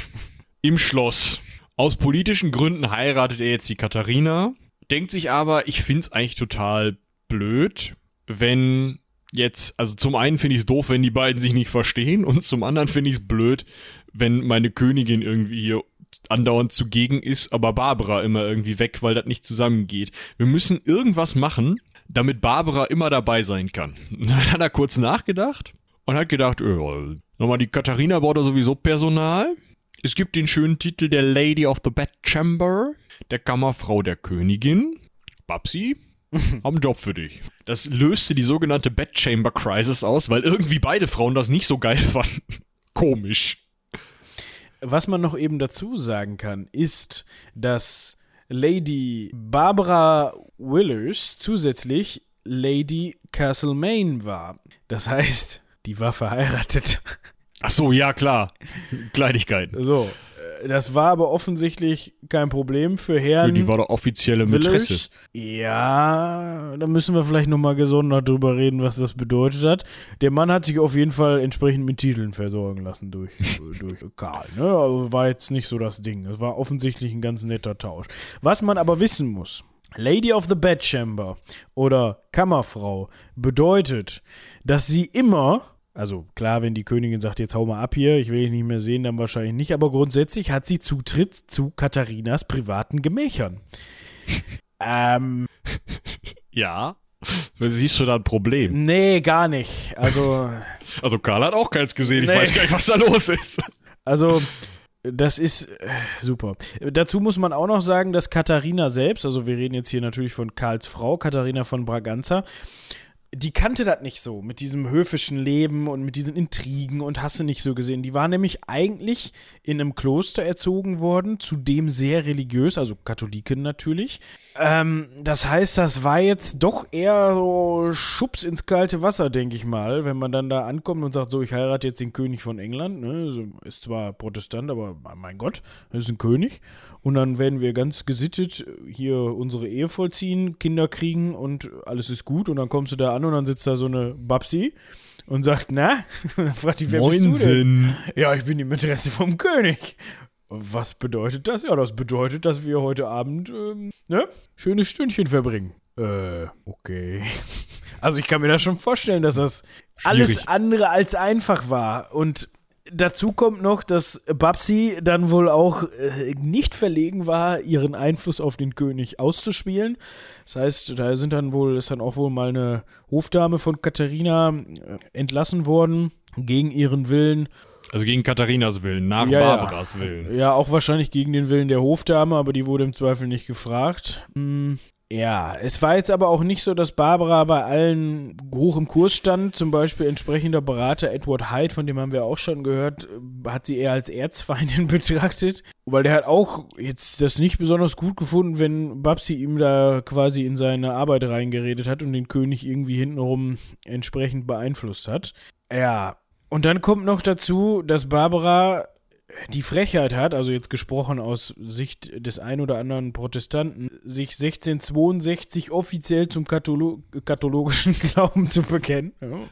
im Schloss. Aus politischen Gründen heiratet er jetzt die Katharina, denkt sich aber, ich finde es eigentlich total blöd, wenn jetzt, also zum einen finde ich es doof, wenn die beiden sich nicht verstehen und zum anderen finde ich es blöd, wenn meine Königin irgendwie hier andauernd zugegen ist, aber Barbara immer irgendwie weg, weil das nicht zusammengeht. Wir müssen irgendwas machen, damit Barbara immer dabei sein kann. Dann hat er kurz nachgedacht und hat gedacht, ja, nochmal die Katharina braucht er sowieso Personal Es gibt den schönen Titel der Lady of the Bedchamber, der Kammerfrau der Königin. Babsi, haben einen Job für dich. Das löste die sogenannte Bedchamber Crisis aus, weil irgendwie beide Frauen das nicht so geil fanden. Komisch. Was man noch eben dazu sagen kann, ist, dass Lady Barbara Willers zusätzlich Lady Castlemaine war. Das heißt, die war verheiratet. Ach so, ja klar. Kleinigkeiten. So, äh, das war aber offensichtlich kein Problem für Herrn Die war doch offizielle Mätresse. Ja, da müssen wir vielleicht nochmal gesondert drüber reden, was das bedeutet hat. Der Mann hat sich auf jeden Fall entsprechend mit Titeln versorgen lassen durch, durch Karl. Ne? Also war jetzt nicht so das Ding. Es war offensichtlich ein ganz netter Tausch. Was man aber wissen muss, Lady of the Bedchamber oder Kammerfrau bedeutet, dass sie immer, also klar, wenn die Königin sagt, jetzt hau mal ab hier, ich will dich nicht mehr sehen, dann wahrscheinlich nicht, aber grundsätzlich hat sie Zutritt zu Katharinas privaten Gemächern. ähm, Ja. Siehst du da ein Problem? nee, gar nicht. Also, Also Karl hat auch keins gesehen. Ich Nee. weiß gar nicht, was da los ist. also das ist äh, super. Dazu muss man auch noch sagen, dass Katharina selbst, also wir reden jetzt hier natürlich von Karls Frau, Katharina von Braganza, die kannte das nicht so mit diesem höfischen Leben und mit diesen Intrigen und hast du nicht so gesehen. Die war nämlich eigentlich in einem Kloster erzogen worden, zudem sehr religiös, also Katholikin natürlich. Ähm, das heißt, das war jetzt doch eher so Schubs ins kalte Wasser, denke ich mal, wenn man dann da ankommt und sagt, so, ich heirate jetzt den König von England. Ne? Also, ist zwar Protestant, aber mein Gott, das ist ein König. Und dann werden wir ganz gesittet hier unsere Ehe vollziehen, Kinder kriegen und alles ist gut. Und dann kommst du da an und dann sitzt da so eine Babsi und sagt, na? Und dann fragt die, wer bist du denn? Moinsen. Ja, ich bin die Mätresse vom König. Was bedeutet das? Ja, das bedeutet, dass wir heute Abend, ähm, ne, schönes Stündchen verbringen. Äh, okay. Also ich kann mir das schon vorstellen, dass das alles Schwierig. andere als einfach war. Und dazu kommt noch, dass Babsi dann wohl auch äh, nicht verlegen war, ihren Einfluss auf den König auszuspielen. Das heißt, da sind dann wohl, ist dann auch wohl mal eine Hofdame von Katharina äh, entlassen worden, gegen ihren Willen. Also gegen Katharinas Willen, nach Ja, ja. Barbaras Willen. Ja, auch wahrscheinlich gegen den Willen der Hofdame, aber die wurde im Zweifel nicht gefragt. Hm, ja, es war jetzt aber auch nicht so, dass Barbara bei allen hoch im Kurs stand. Zum Beispiel entsprechender Berater Edward Hyde, von dem haben wir auch schon gehört, hat sie eher als Erzfeindin betrachtet. Weil der hat auch jetzt das nicht besonders gut gefunden, wenn Babsi ihm da quasi in seine Arbeit reingeredet hat und den König irgendwie hintenrum entsprechend beeinflusst hat. Ja, und dann kommt noch dazu, dass Barbara die Frechheit hat, also jetzt gesprochen aus Sicht des ein oder anderen Protestanten, sich 1662 offiziell zum Katholo kathologischen Glauben zu bekennen. Ja.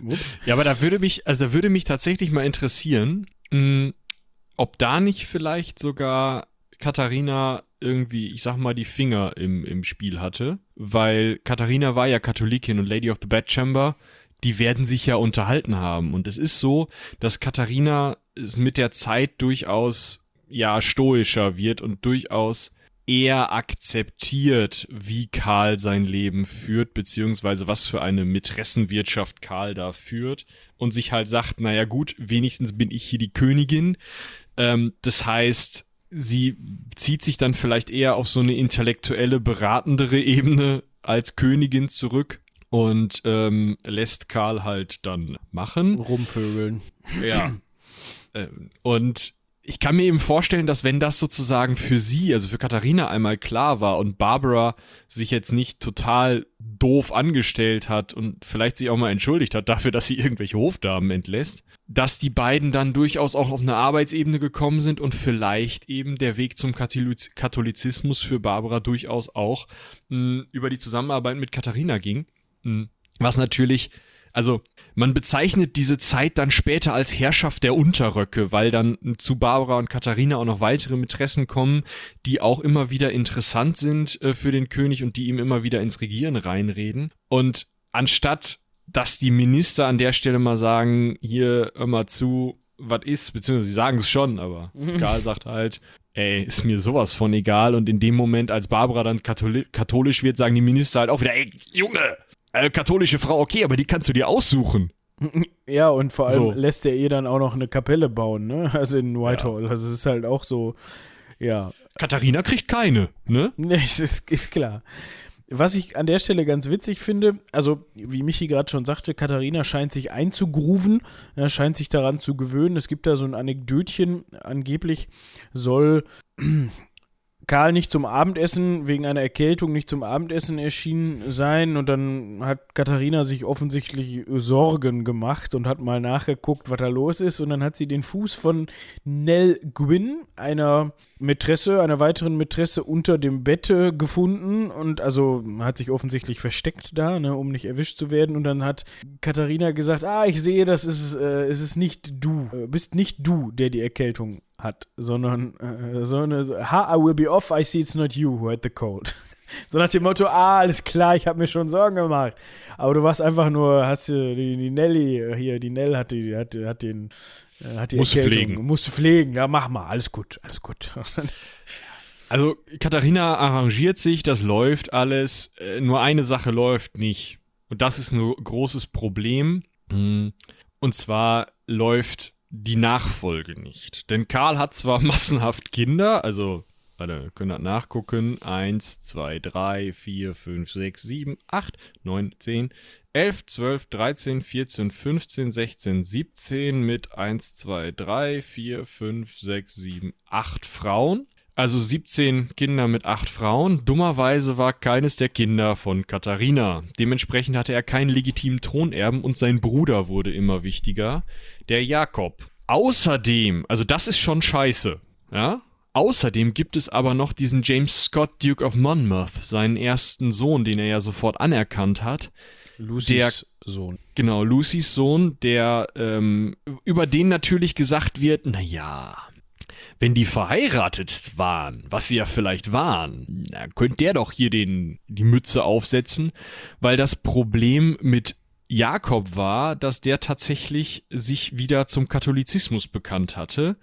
Ja, aber da würde mich, also da würde mich tatsächlich mal interessieren, mh, ob da nicht vielleicht sogar Katharina irgendwie, ich sag mal, die Finger im, im Spiel hatte, weil Katharina war ja Katholikin und Lady of the Bedchamber, die werden sich ja unterhalten haben. Und es ist so, dass Katharina mit der Zeit durchaus ja stoischer wird und durchaus eher akzeptiert, wie Karl sein Leben führt, beziehungsweise was für eine Mätressenwirtschaft Karl da führt und sich halt sagt, naja gut, wenigstens bin ich hier die Königin. Ähm, das heißt, sie zieht sich dann vielleicht eher auf so eine intellektuelle, beratendere Ebene als Königin zurück und ähm, lässt Karl halt dann machen. Rumvögeln. Ja. Ähm, und ich kann mir eben vorstellen, dass wenn das sozusagen für sie, also für Katharina einmal klar war und Barbara sich jetzt nicht total doof angestellt hat und vielleicht sich auch mal entschuldigt hat dafür, dass sie irgendwelche Hofdamen entlässt, dass die beiden dann durchaus auch auf eine Arbeitsebene gekommen sind und vielleicht eben der Weg zum Katholiz Katholizismus für Barbara durchaus auch mh, über die Zusammenarbeit mit Katharina ging. Mh, was natürlich also man bezeichnet diese Zeit dann später als Herrschaft der Unterröcke, weil dann zu Barbara und Katharina auch noch weitere Mätressen kommen, die auch immer wieder interessant sind äh, für den König und die ihm immer wieder ins Regieren reinreden. Und anstatt, dass die Minister an der Stelle mal sagen, hier mal zu, was ist, beziehungsweise sie sagen es schon, aber Karl sagt halt, ey, ist mir sowas von egal. Und in dem Moment, als Barbara dann katholi katholisch wird, sagen die Minister halt auch wieder, ey, Junge, äh, katholische Frau, okay, aber die kannst du dir aussuchen. Ja, und vor allem So. lässt er ihr dann auch noch eine Kapelle bauen, ne? Also in Whitehall. Also es ist halt auch so, ja. Katharina kriegt keine, ne? Ne, es ist, ist klar. Was ich an der Stelle ganz witzig finde, also wie Michi gerade schon sagte, Katharina scheint sich einzugrooven, ja, scheint sich daran zu gewöhnen. Es gibt da so ein Anekdötchen, angeblich soll Karl nicht zum Abendessen, wegen einer Erkältung nicht zum Abendessen erschienen sein. Und dann hat Katharina sich offensichtlich Sorgen gemacht und hat mal nachgeguckt, was da los ist. Und dann hat sie den Fuß von Nell Gwynn, einer Mätresse, einer weiteren Mätresse unter dem Bette gefunden. Und also hat sich offensichtlich versteckt da, ne, um nicht erwischt zu werden. Und dann hat Katharina gesagt, ah, ich sehe, das ist, äh, es ist nicht du, äh, bist nicht du, der die Erkältung hat, sondern äh, so eine, so, ha, I will be off, I see it's not you who had the cold. So nach dem Motto, ah, alles klar, ich habe mir schon Sorgen gemacht. Aber du warst einfach nur, hast du die, die Nelly, äh, hier, die Nell hat, die, hat, hat den, äh, hat die Musst du Erkältung. pflegen. Musst pflegen, ja, mach mal, alles gut, alles gut. Also Katharina arrangiert sich, das läuft alles. Äh, nur eine Sache läuft nicht. Und das ist ein großes Problem. Mm, Und zwar läuft die Nachfolge nicht. Denn Karl hat zwar massenhaft Kinder, also, warte, wir können das nachgucken. 1, 2, 3, 4, 5, 6, 7, 8, 9, 10, 11, 12, 13, 14, 15, 16, 17 mit 1, 2, 3, 4, 5, 6, 7, 8 Frauen. Also 17 Kinder mit 8 Frauen. Dummerweise war keines der Kinder von Katharina. Dementsprechend hatte er keinen legitimen Thronerben und sein Bruder wurde immer wichtiger, der Jakob. Außerdem, also das ist schon scheiße, ja? Außerdem gibt es aber noch diesen James Scott, Duke of Monmouth, seinen ersten Sohn, den er ja sofort anerkannt hat. Lucys Sohn. Genau, Lucys Sohn, der ähm, über den natürlich gesagt wird, naja, wenn die verheiratet waren, was sie ja vielleicht waren, dann könnte der doch hier den, die Mütze aufsetzen, weil das Problem mit Jakob war, dass der tatsächlich sich wieder zum Katholizismus bekannt hatte.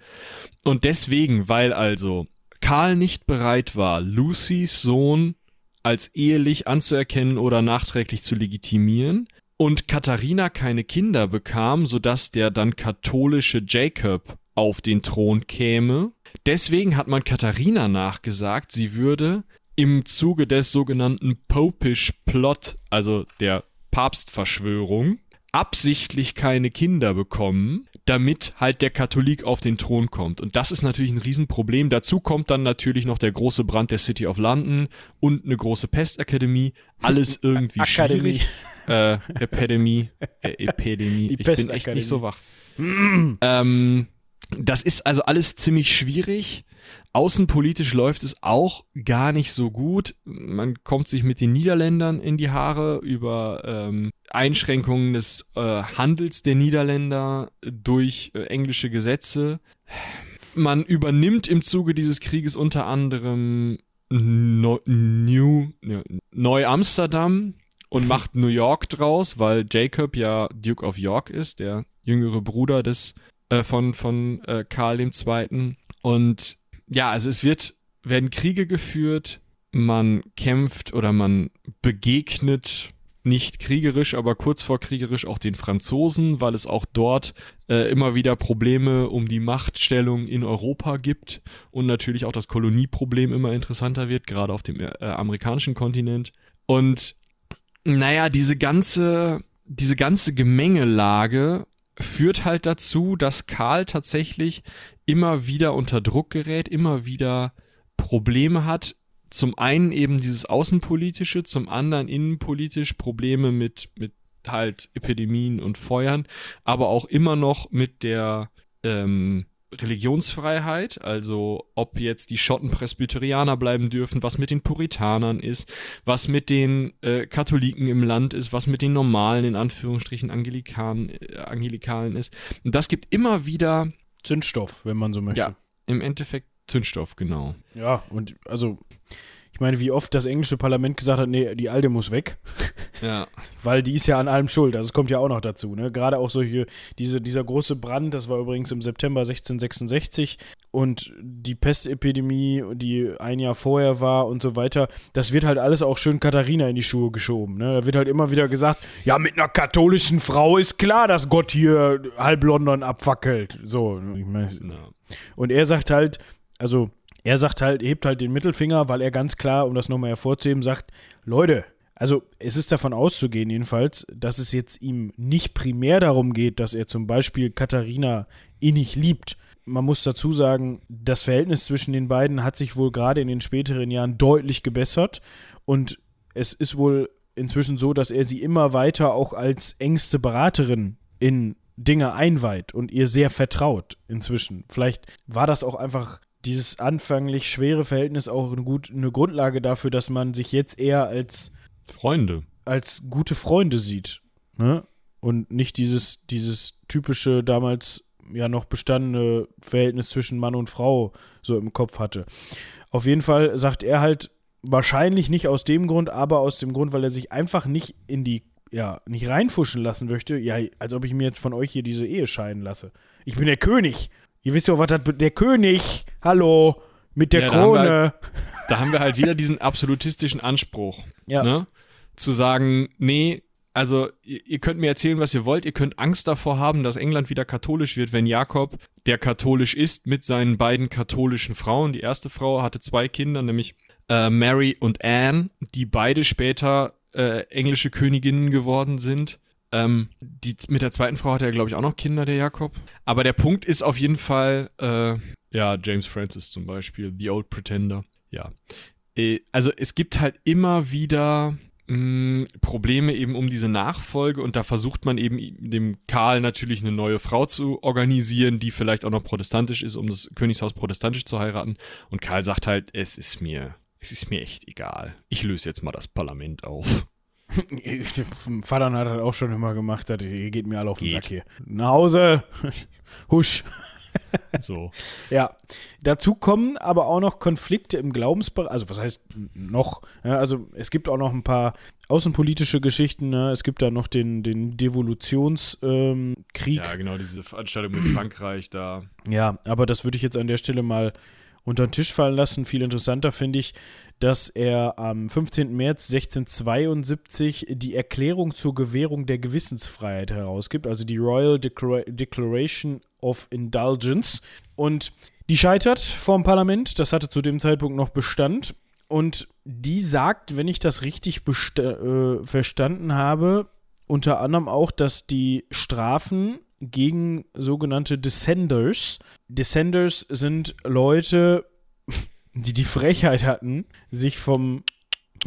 Und deswegen, weil also Karl nicht bereit war, Lucys Sohn als ehelich anzuerkennen oder nachträglich zu legitimieren, und Katharina keine Kinder bekam, sodass der dann katholische Jacob auf den Thron käme. Deswegen hat man Katharina nachgesagt, sie würde im Zuge des sogenannten Popish Plot, also der Papstverschwörung, absichtlich keine Kinder bekommen, damit halt der Katholik auf den Thron kommt. Und das ist natürlich ein Riesenproblem. Dazu kommt dann natürlich noch der große Brand der City of London und eine große Pestakademie. Alles irgendwie Akademie. schwierig. Äh, Epidemie, äh, Epidemie. Die ich bin echt nicht so wach. ähm, das ist also alles ziemlich schwierig. Außenpolitisch läuft es auch gar nicht so gut. Man kommt sich mit den Niederländern in die Haare über ähm, Einschränkungen des äh, Handels der Niederländer durch äh, englische Gesetze. Man übernimmt im Zuge dieses Krieges unter anderem Neu- New, ja, Neu-Amsterdam und macht New York draus, weil Jacob ja Duke of York ist, der jüngere Bruder des äh, von, von äh, Karl II. Und ja, also es wird, werden Kriege geführt, man kämpft oder man begegnet nicht kriegerisch, aber kurz vor kriegerisch auch den Franzosen, weil es auch dort äh, immer wieder Probleme um die Machtstellung in Europa gibt und natürlich auch das Kolonieproblem immer interessanter wird, gerade auf dem äh, amerikanischen Kontinent. Und naja, diese ganze, diese ganze Gemengelage führt halt dazu, dass Karl tatsächlich immer wieder unter Druck gerät, immer wieder Probleme hat. Zum einen eben dieses Außenpolitische, zum anderen innenpolitisch Probleme mit, mit halt Epidemien und Feuern, aber auch immer noch mit der ähm, Religionsfreiheit, also ob jetzt die Schotten Presbyterianer bleiben dürfen, was mit den Puritanern ist, was mit den äh, Katholiken im Land ist, was mit den normalen, in Anführungsstrichen, Anglikanen, äh, Angelikalen ist. Und das gibt immer wieder, Zündstoff, wenn man so möchte. ja, im Endeffekt Zündstoff, genau. Ja, und also, ich meine, wie oft das englische Parlament gesagt hat, nee, die Alte muss weg. Ja. Weil die ist ja an allem schuld. Also es kommt ja auch noch dazu. Ne? Gerade auch solche, diese, dieser große Brand, das war übrigens im September 1666 und die Pestepidemie, die ein Jahr vorher war und so weiter, das wird halt alles auch schön Katharina in die Schuhe geschoben. Ne? Da wird halt immer wieder gesagt, ja, mit einer katholischen Frau ist klar, dass Gott hier halb London abfackelt. So, ich mein, ja. und er sagt halt, also er sagt halt, hebt halt den Mittelfinger, weil er ganz klar, um das nochmal hervorzuheben, sagt, Leute, also es ist davon auszugehen jedenfalls, dass es jetzt ihm nicht primär darum geht, dass er zum Beispiel Katharina innig liebt. Man muss dazu sagen, das Verhältnis zwischen den beiden hat sich wohl gerade in den späteren Jahren deutlich gebessert und es ist wohl inzwischen so, dass er sie immer weiter auch als engste Beraterin in Dinge einweiht und ihr sehr vertraut inzwischen. Vielleicht war das auch einfach dieses anfänglich schwere Verhältnis auch eine, gut, eine Grundlage dafür, dass man sich jetzt eher als Freunde. Als gute Freunde sieht. Ne? Und nicht dieses, dieses typische damals ja noch bestandene Verhältnis zwischen Mann und Frau so im Kopf hatte. Auf jeden Fall sagt er halt, wahrscheinlich nicht aus dem Grund, aber aus dem Grund, weil er sich einfach nicht in die, ja, nicht reinfuschen lassen möchte. Ja, als ob ich mir jetzt von euch hier diese Ehe scheiden lasse. Ich bin der König. Ihr wisst ja, was das der König. Hallo. Mit der Ja, da Krone. haben wir halt- Da haben wir halt wieder diesen absolutistischen Anspruch. Ja. Ne? Zu sagen, nee, also ihr, ihr könnt mir erzählen, was ihr wollt, ihr könnt Angst davor haben, dass England wieder katholisch wird, wenn Jakob, der katholisch ist, mit seinen beiden katholischen Frauen, die erste Frau hatte zwei Kinder, nämlich äh, Mary und Anne, die beide später äh, englische Königinnen geworden sind. Ähm, die, mit der zweiten Frau hatte er, glaube ich, auch noch Kinder, der Jakob. Aber der Punkt ist auf jeden Fall, äh, ja, James Francis zum Beispiel, The Old Pretender. Ja. Äh, also es gibt halt immer wieder mh, Probleme eben um diese Nachfolge und da versucht man eben dem Karl natürlich eine neue Frau zu organisieren, die vielleicht auch noch protestantisch ist, um das Königshaus protestantisch zu heiraten. Und Karl sagt halt, es ist mir, es ist mir echt egal. Ich löse jetzt mal das Parlament auf. Vater hat das auch schon immer gemacht, ihr geht mir alle auf den Geht. Sack hier. Nach Hause, husch. So. Ja, dazu kommen aber auch noch Konflikte im Glaubensbereich, also was heißt noch? Ja, also es gibt auch noch ein paar außenpolitische Geschichten, ne? es gibt da noch den, den Devolutionskrieg. Ähm. Ja, genau, diese Veranstaltung mit Frankreich da. Ja, aber das würde ich jetzt an der Stelle mal unter den Tisch fallen lassen. Viel interessanter finde ich, dass er am 15. März 1672 die Erklärung zur Gewährung der Gewissensfreiheit herausgibt, also die Royal Declara Declaration of Indulgence. Und die scheitert vor dem Parlament, das hatte zu dem Zeitpunkt noch Bestand. Und die sagt, wenn ich das richtig äh, verstanden habe, unter anderem auch, dass die Strafen gegen sogenannte Descenders, Descenders sind Leute, die die Frechheit hatten, sich vom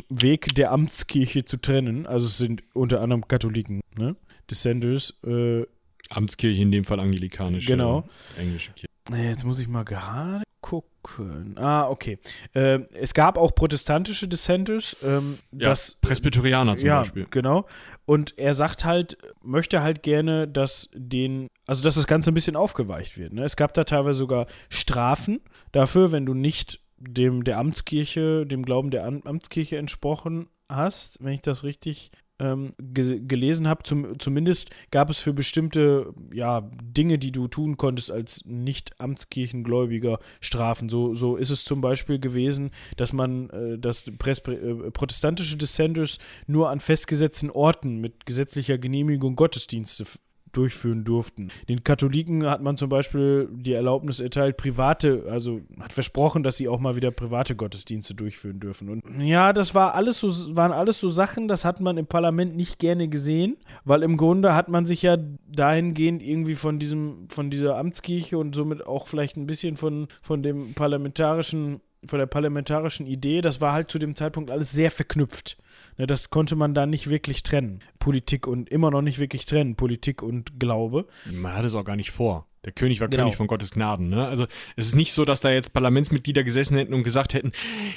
Weg der Amtskirche zu trennen. Also es sind unter anderem Katholiken, ne? Descenders, äh, Amtskirche, in dem Fall anglikanische. Genau. Englische Kirche. Jetzt muss ich mal gerade gucken. Ah, okay. Ähm, es gab auch protestantische Dissenters. Ähm, Ja, das, Presbyterianer zum ja, Beispiel. genau. Und er sagt halt, möchte halt gerne, dass den, also dass das Ganze ein bisschen aufgeweicht wird. Ne? Es gab da teilweise sogar Strafen dafür, wenn du nicht dem der Amtskirche, dem Glauben der Am Amtskirche entsprochen hast, wenn ich das richtig ähm, ge gelesen habe. Zum, zumindest gab es für bestimmte ja, Dinge, die du tun konntest als Nicht-Amtskirchengläubiger Strafen. So, so ist es zum Beispiel gewesen, dass man äh, das Presby äh, protestantische Dissenters nur an festgesetzten Orten mit gesetzlicher Genehmigung Gottesdienste durchführen durften. Den Katholiken hat man zum Beispiel die Erlaubnis erteilt, private, also hat versprochen, dass sie auch mal wieder private Gottesdienste durchführen dürfen. Und ja, das war alles so, waren alles so Sachen, das hat man im Parlament nicht gerne gesehen, weil im Grunde hat man sich ja dahingehend irgendwie von diesem, von dieser Amtskirche und somit auch vielleicht ein bisschen von, von dem parlamentarischen von der parlamentarischen Idee, das war halt zu dem Zeitpunkt alles sehr verknüpft. Ne, das konnte man da nicht wirklich trennen. Politik und immer noch nicht wirklich trennen, Politik und Glaube. Man hatte es auch gar nicht vor. Der König war Genau. König von Gottes Gnaden. Ne? Also es ist nicht so, dass da jetzt Parlamentsmitglieder gesessen hätten und gesagt hätten,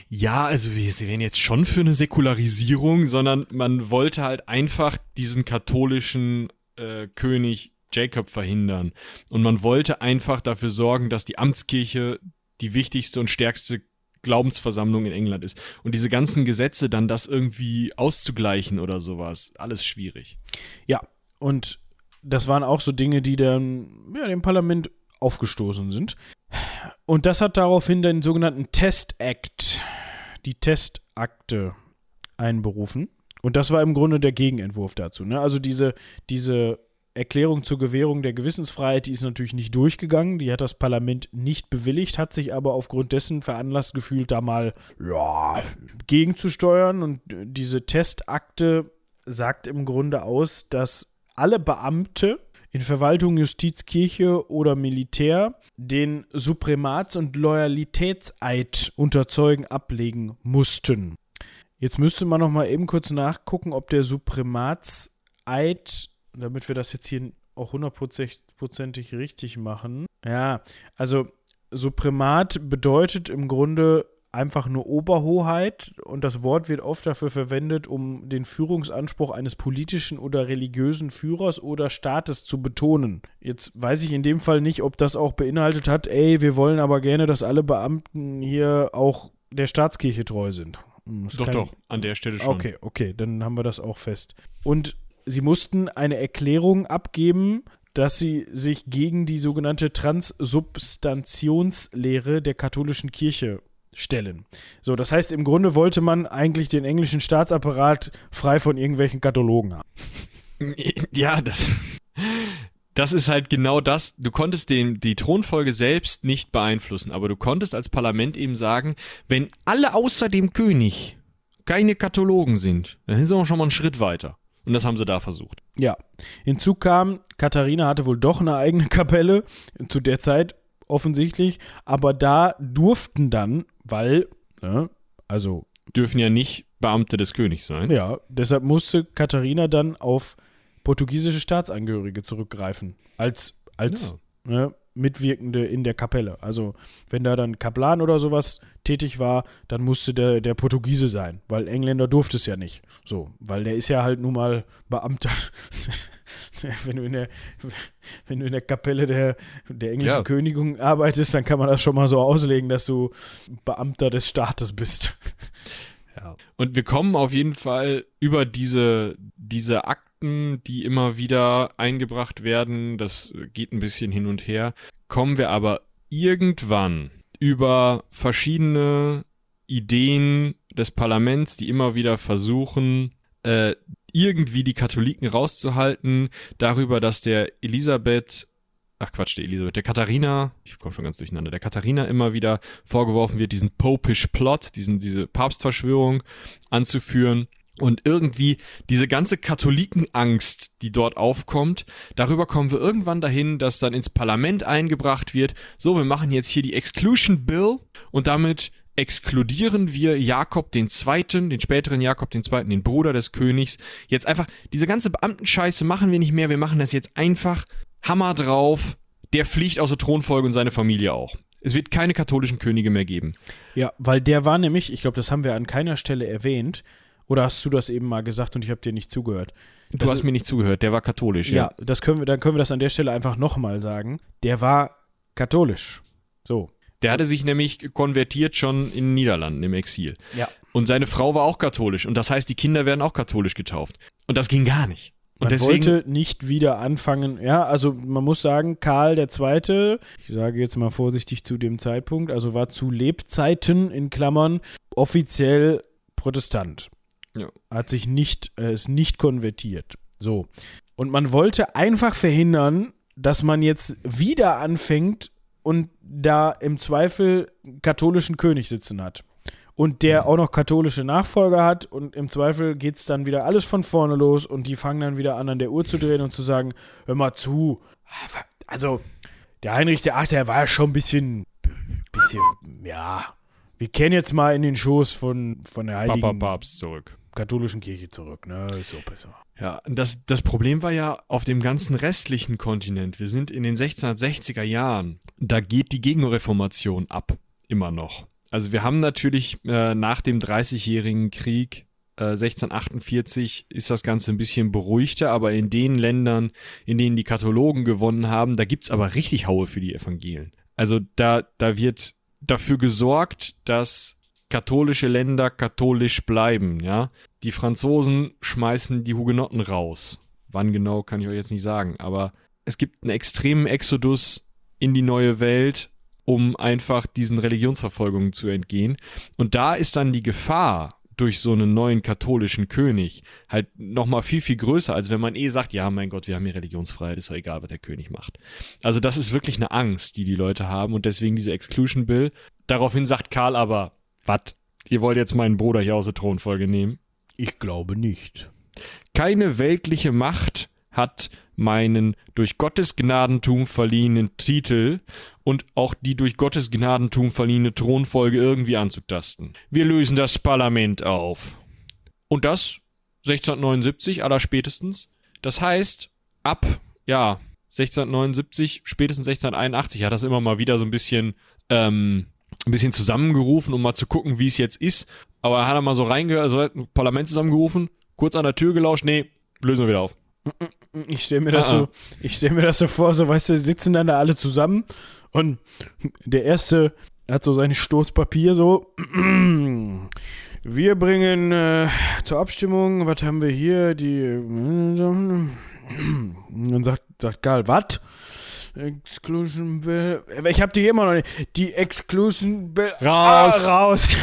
ja, also wir sie wären jetzt schon für eine Säkularisierung, sondern man wollte halt einfach diesen katholischen äh, König Jacob verhindern. Und man wollte einfach dafür sorgen, dass die Amtskirche die wichtigste und stärkste Glaubensversammlung in England ist. Und diese ganzen Gesetze dann das irgendwie auszugleichen oder sowas, alles schwierig. Ja, und das waren auch so Dinge, die dann ja, dem Parlament aufgestoßen sind. Und das hat daraufhin den sogenannten Test Act, die Testakte, einberufen. Und das war im Grunde der Gegenentwurf dazu. Ne? Also diese, diese Erklärung zur Gewährung der Gewissensfreiheit, die ist natürlich nicht durchgegangen. Die hat das Parlament nicht bewilligt, hat sich aber aufgrund dessen veranlasst gefühlt, da mal ja, gegenzusteuern. Und diese Testakte sagt im Grunde aus, dass alle Beamte in Verwaltung, Justiz, Kirche oder Militär den Supremats- und Loyalitätseid unter Zeugen ablegen mussten. Jetzt müsste man noch mal eben kurz nachgucken, ob der Suprematseid, damit wir das jetzt hier auch hundertprozentig richtig machen. Ja, also Supremat bedeutet im Grunde einfach nur Oberhoheit und das Wort wird oft dafür verwendet, um den Führungsanspruch eines politischen oder religiösen Führers oder Staates zu betonen. Jetzt weiß ich in dem Fall nicht, ob das auch beinhaltet hat, ey, wir wollen aber gerne, dass alle Beamten hier auch der Staatskirche treu sind. Hm, das doch, doch, an der Stelle schon. Okay, okay, dann haben wir das auch fest. Und sie mussten eine Erklärung abgeben, dass sie sich gegen die sogenannte Transsubstantionslehre der katholischen Kirche stellen. So, das heißt, im Grunde wollte man eigentlich den englischen Staatsapparat frei von irgendwelchen Kathologen haben. Ja, das, das ist halt genau das. Du konntest den, die Thronfolge selbst nicht beeinflussen, aber du konntest als Parlament eben sagen, wenn alle außer dem König keine Kathologen sind, dann sind wir schon mal einen Schritt weiter. Und das haben sie da versucht. Ja. Hinzu kam, Katharina hatte wohl doch eine eigene Kapelle, zu der Zeit offensichtlich, aber da durften dann weil, ne, also. Dürfen ja nicht Beamte des Königs sein. Ja, deshalb musste Katharina dann auf portugiesische Staatsangehörige zurückgreifen. Als, als ja. ne, Mitwirkende in der Kapelle. Also, wenn da dann Kaplan oder sowas tätig war, dann musste der, der Portugiese sein, weil Engländer durfte es ja nicht. So, weil der ist ja halt nun mal Beamter. wenn, du in der, wenn du in der Kapelle der, der englischen ja. Königin arbeitest, dann kann man das schon mal so auslegen, dass du Beamter des Staates bist. Ja. Und wir kommen auf jeden Fall über diese, diese Akten Fakten, die immer wieder eingebracht werden, das geht ein bisschen hin und her, kommen wir aber irgendwann über verschiedene Ideen des Parlaments, die immer wieder versuchen, äh, irgendwie die Katholiken rauszuhalten, darüber, dass der Elisabeth ach Quatsch, der Elisabeth, der Katharina, ich komme schon ganz durcheinander, der Katharina immer wieder vorgeworfen wird, diesen Popish Plot, diesen, diese Papstverschwörung anzuführen. Und irgendwie diese ganze Katholikenangst, die dort aufkommt, darüber kommen wir irgendwann dahin, dass dann ins Parlament eingebracht wird, so, wir machen jetzt hier die Exclusion Bill und damit exkludieren wir Jakob den Zweiten, den späteren Jakob den Zweiten, den Bruder des Königs. Jetzt einfach, diese ganze Beamtenscheiße machen wir nicht mehr, wir machen das jetzt einfach Hammer drauf, der fliegt aus der Thronfolge und seine Familie auch. Es wird keine katholischen Könige mehr geben. Ja, weil der war nämlich, ich glaube, das haben wir an keiner Stelle erwähnt, oder hast du das eben mal gesagt und ich habe dir nicht zugehört? Du das hast ist, mir nicht zugehört, der war katholisch, ja. Ja, das können wir, dann können wir das an der Stelle einfach nochmal sagen. Der war katholisch. So. Der hatte sich nämlich konvertiert schon in den Niederlanden im Exil. Ja. Und seine Frau war auch katholisch. Und das heißt, die Kinder werden auch katholisch getauft. Und das ging gar nicht. Und man deswegen, wollte nicht wieder anfangen, ja, also man muss sagen, Karl II., ich sage jetzt mal vorsichtig zu dem Zeitpunkt, also war zu Lebzeiten in Klammern offiziell Protestant. Ja. Hat sich nicht, äh, ist nicht konvertiert. So. Und man wollte einfach verhindern, dass man jetzt wieder anfängt und da im Zweifel katholischen König sitzen hat. Und der auch noch katholische Nachfolger hat und im Zweifel geht es dann wieder alles von vorne los und die fangen dann wieder an, an der Uhr zu drehen und zu sagen, hör mal zu. Also, der Heinrich der Achte, der war ja schon ein bisschen, bisschen, ja, wir kennen jetzt mal in den Schoß von, von der Heiligen Papa Papst zurück katholischen Kirche zurück, ne? Ist so besser. Ja, das, das Problem war ja auf dem ganzen restlichen Kontinent. Wir sind in den 1660er Jahren. Da geht die Gegenreformation ab. Immer noch. Also wir haben natürlich äh, nach dem Dreißigjährigen Krieg äh, 1648 ist das Ganze ein bisschen beruhigter, aber in den Ländern, in denen die Kathologen gewonnen haben, da gibt es aber richtig Haue für die Evangelien. Also da, da wird dafür gesorgt, dass katholische Länder katholisch bleiben, ja. Die Franzosen schmeißen die Hugenotten raus. Wann genau, kann ich euch jetzt nicht sagen, aber es gibt einen extremen Exodus in die neue Welt, um einfach diesen Religionsverfolgungen zu entgehen. Und da ist dann die Gefahr durch so einen neuen katholischen König halt nochmal viel, viel größer, als wenn man eh sagt, ja, mein Gott, wir haben hier Religionsfreiheit, ist doch egal, was der König macht. Also das ist wirklich eine Angst, die die Leute haben und deswegen diese Exclusion Bill. Daraufhin sagt Karl aber, was, ihr wollt jetzt meinen Bruder hier aus der Thronfolge nehmen? Ich glaube nicht. Keine weltliche Macht hat meinen durch Gottes Gnadentum verliehenen Titel und auch die durch Gottes Gnadentum verliehene Thronfolge irgendwie anzutasten. Wir lösen das Parlament auf. Und das 1679 allerspätestens. Das heißt, ab, ja, 1679, spätestens 1681 hat das immer mal wieder so ein bisschen, ähm, ein bisschen zusammengerufen, um mal zu gucken, wie es jetzt ist. Aber er hat er mal so reingehört, also Parlament zusammengerufen, kurz an der Tür gelauscht, nee, lösen wir wieder auf. Ich stelle mir das Ah, ah. so, ich stelle mir das so vor, so weißt du, sitzen dann da alle zusammen und der erste hat so sein Stoßpapier so. Wir bringen äh, zur Abstimmung, was haben wir hier? Die und dann sagt, sagt Karl, was? Exclusion Bill. Ich hab die immer noch nicht. Die Exclusion Bill. Raus. Ah, raus.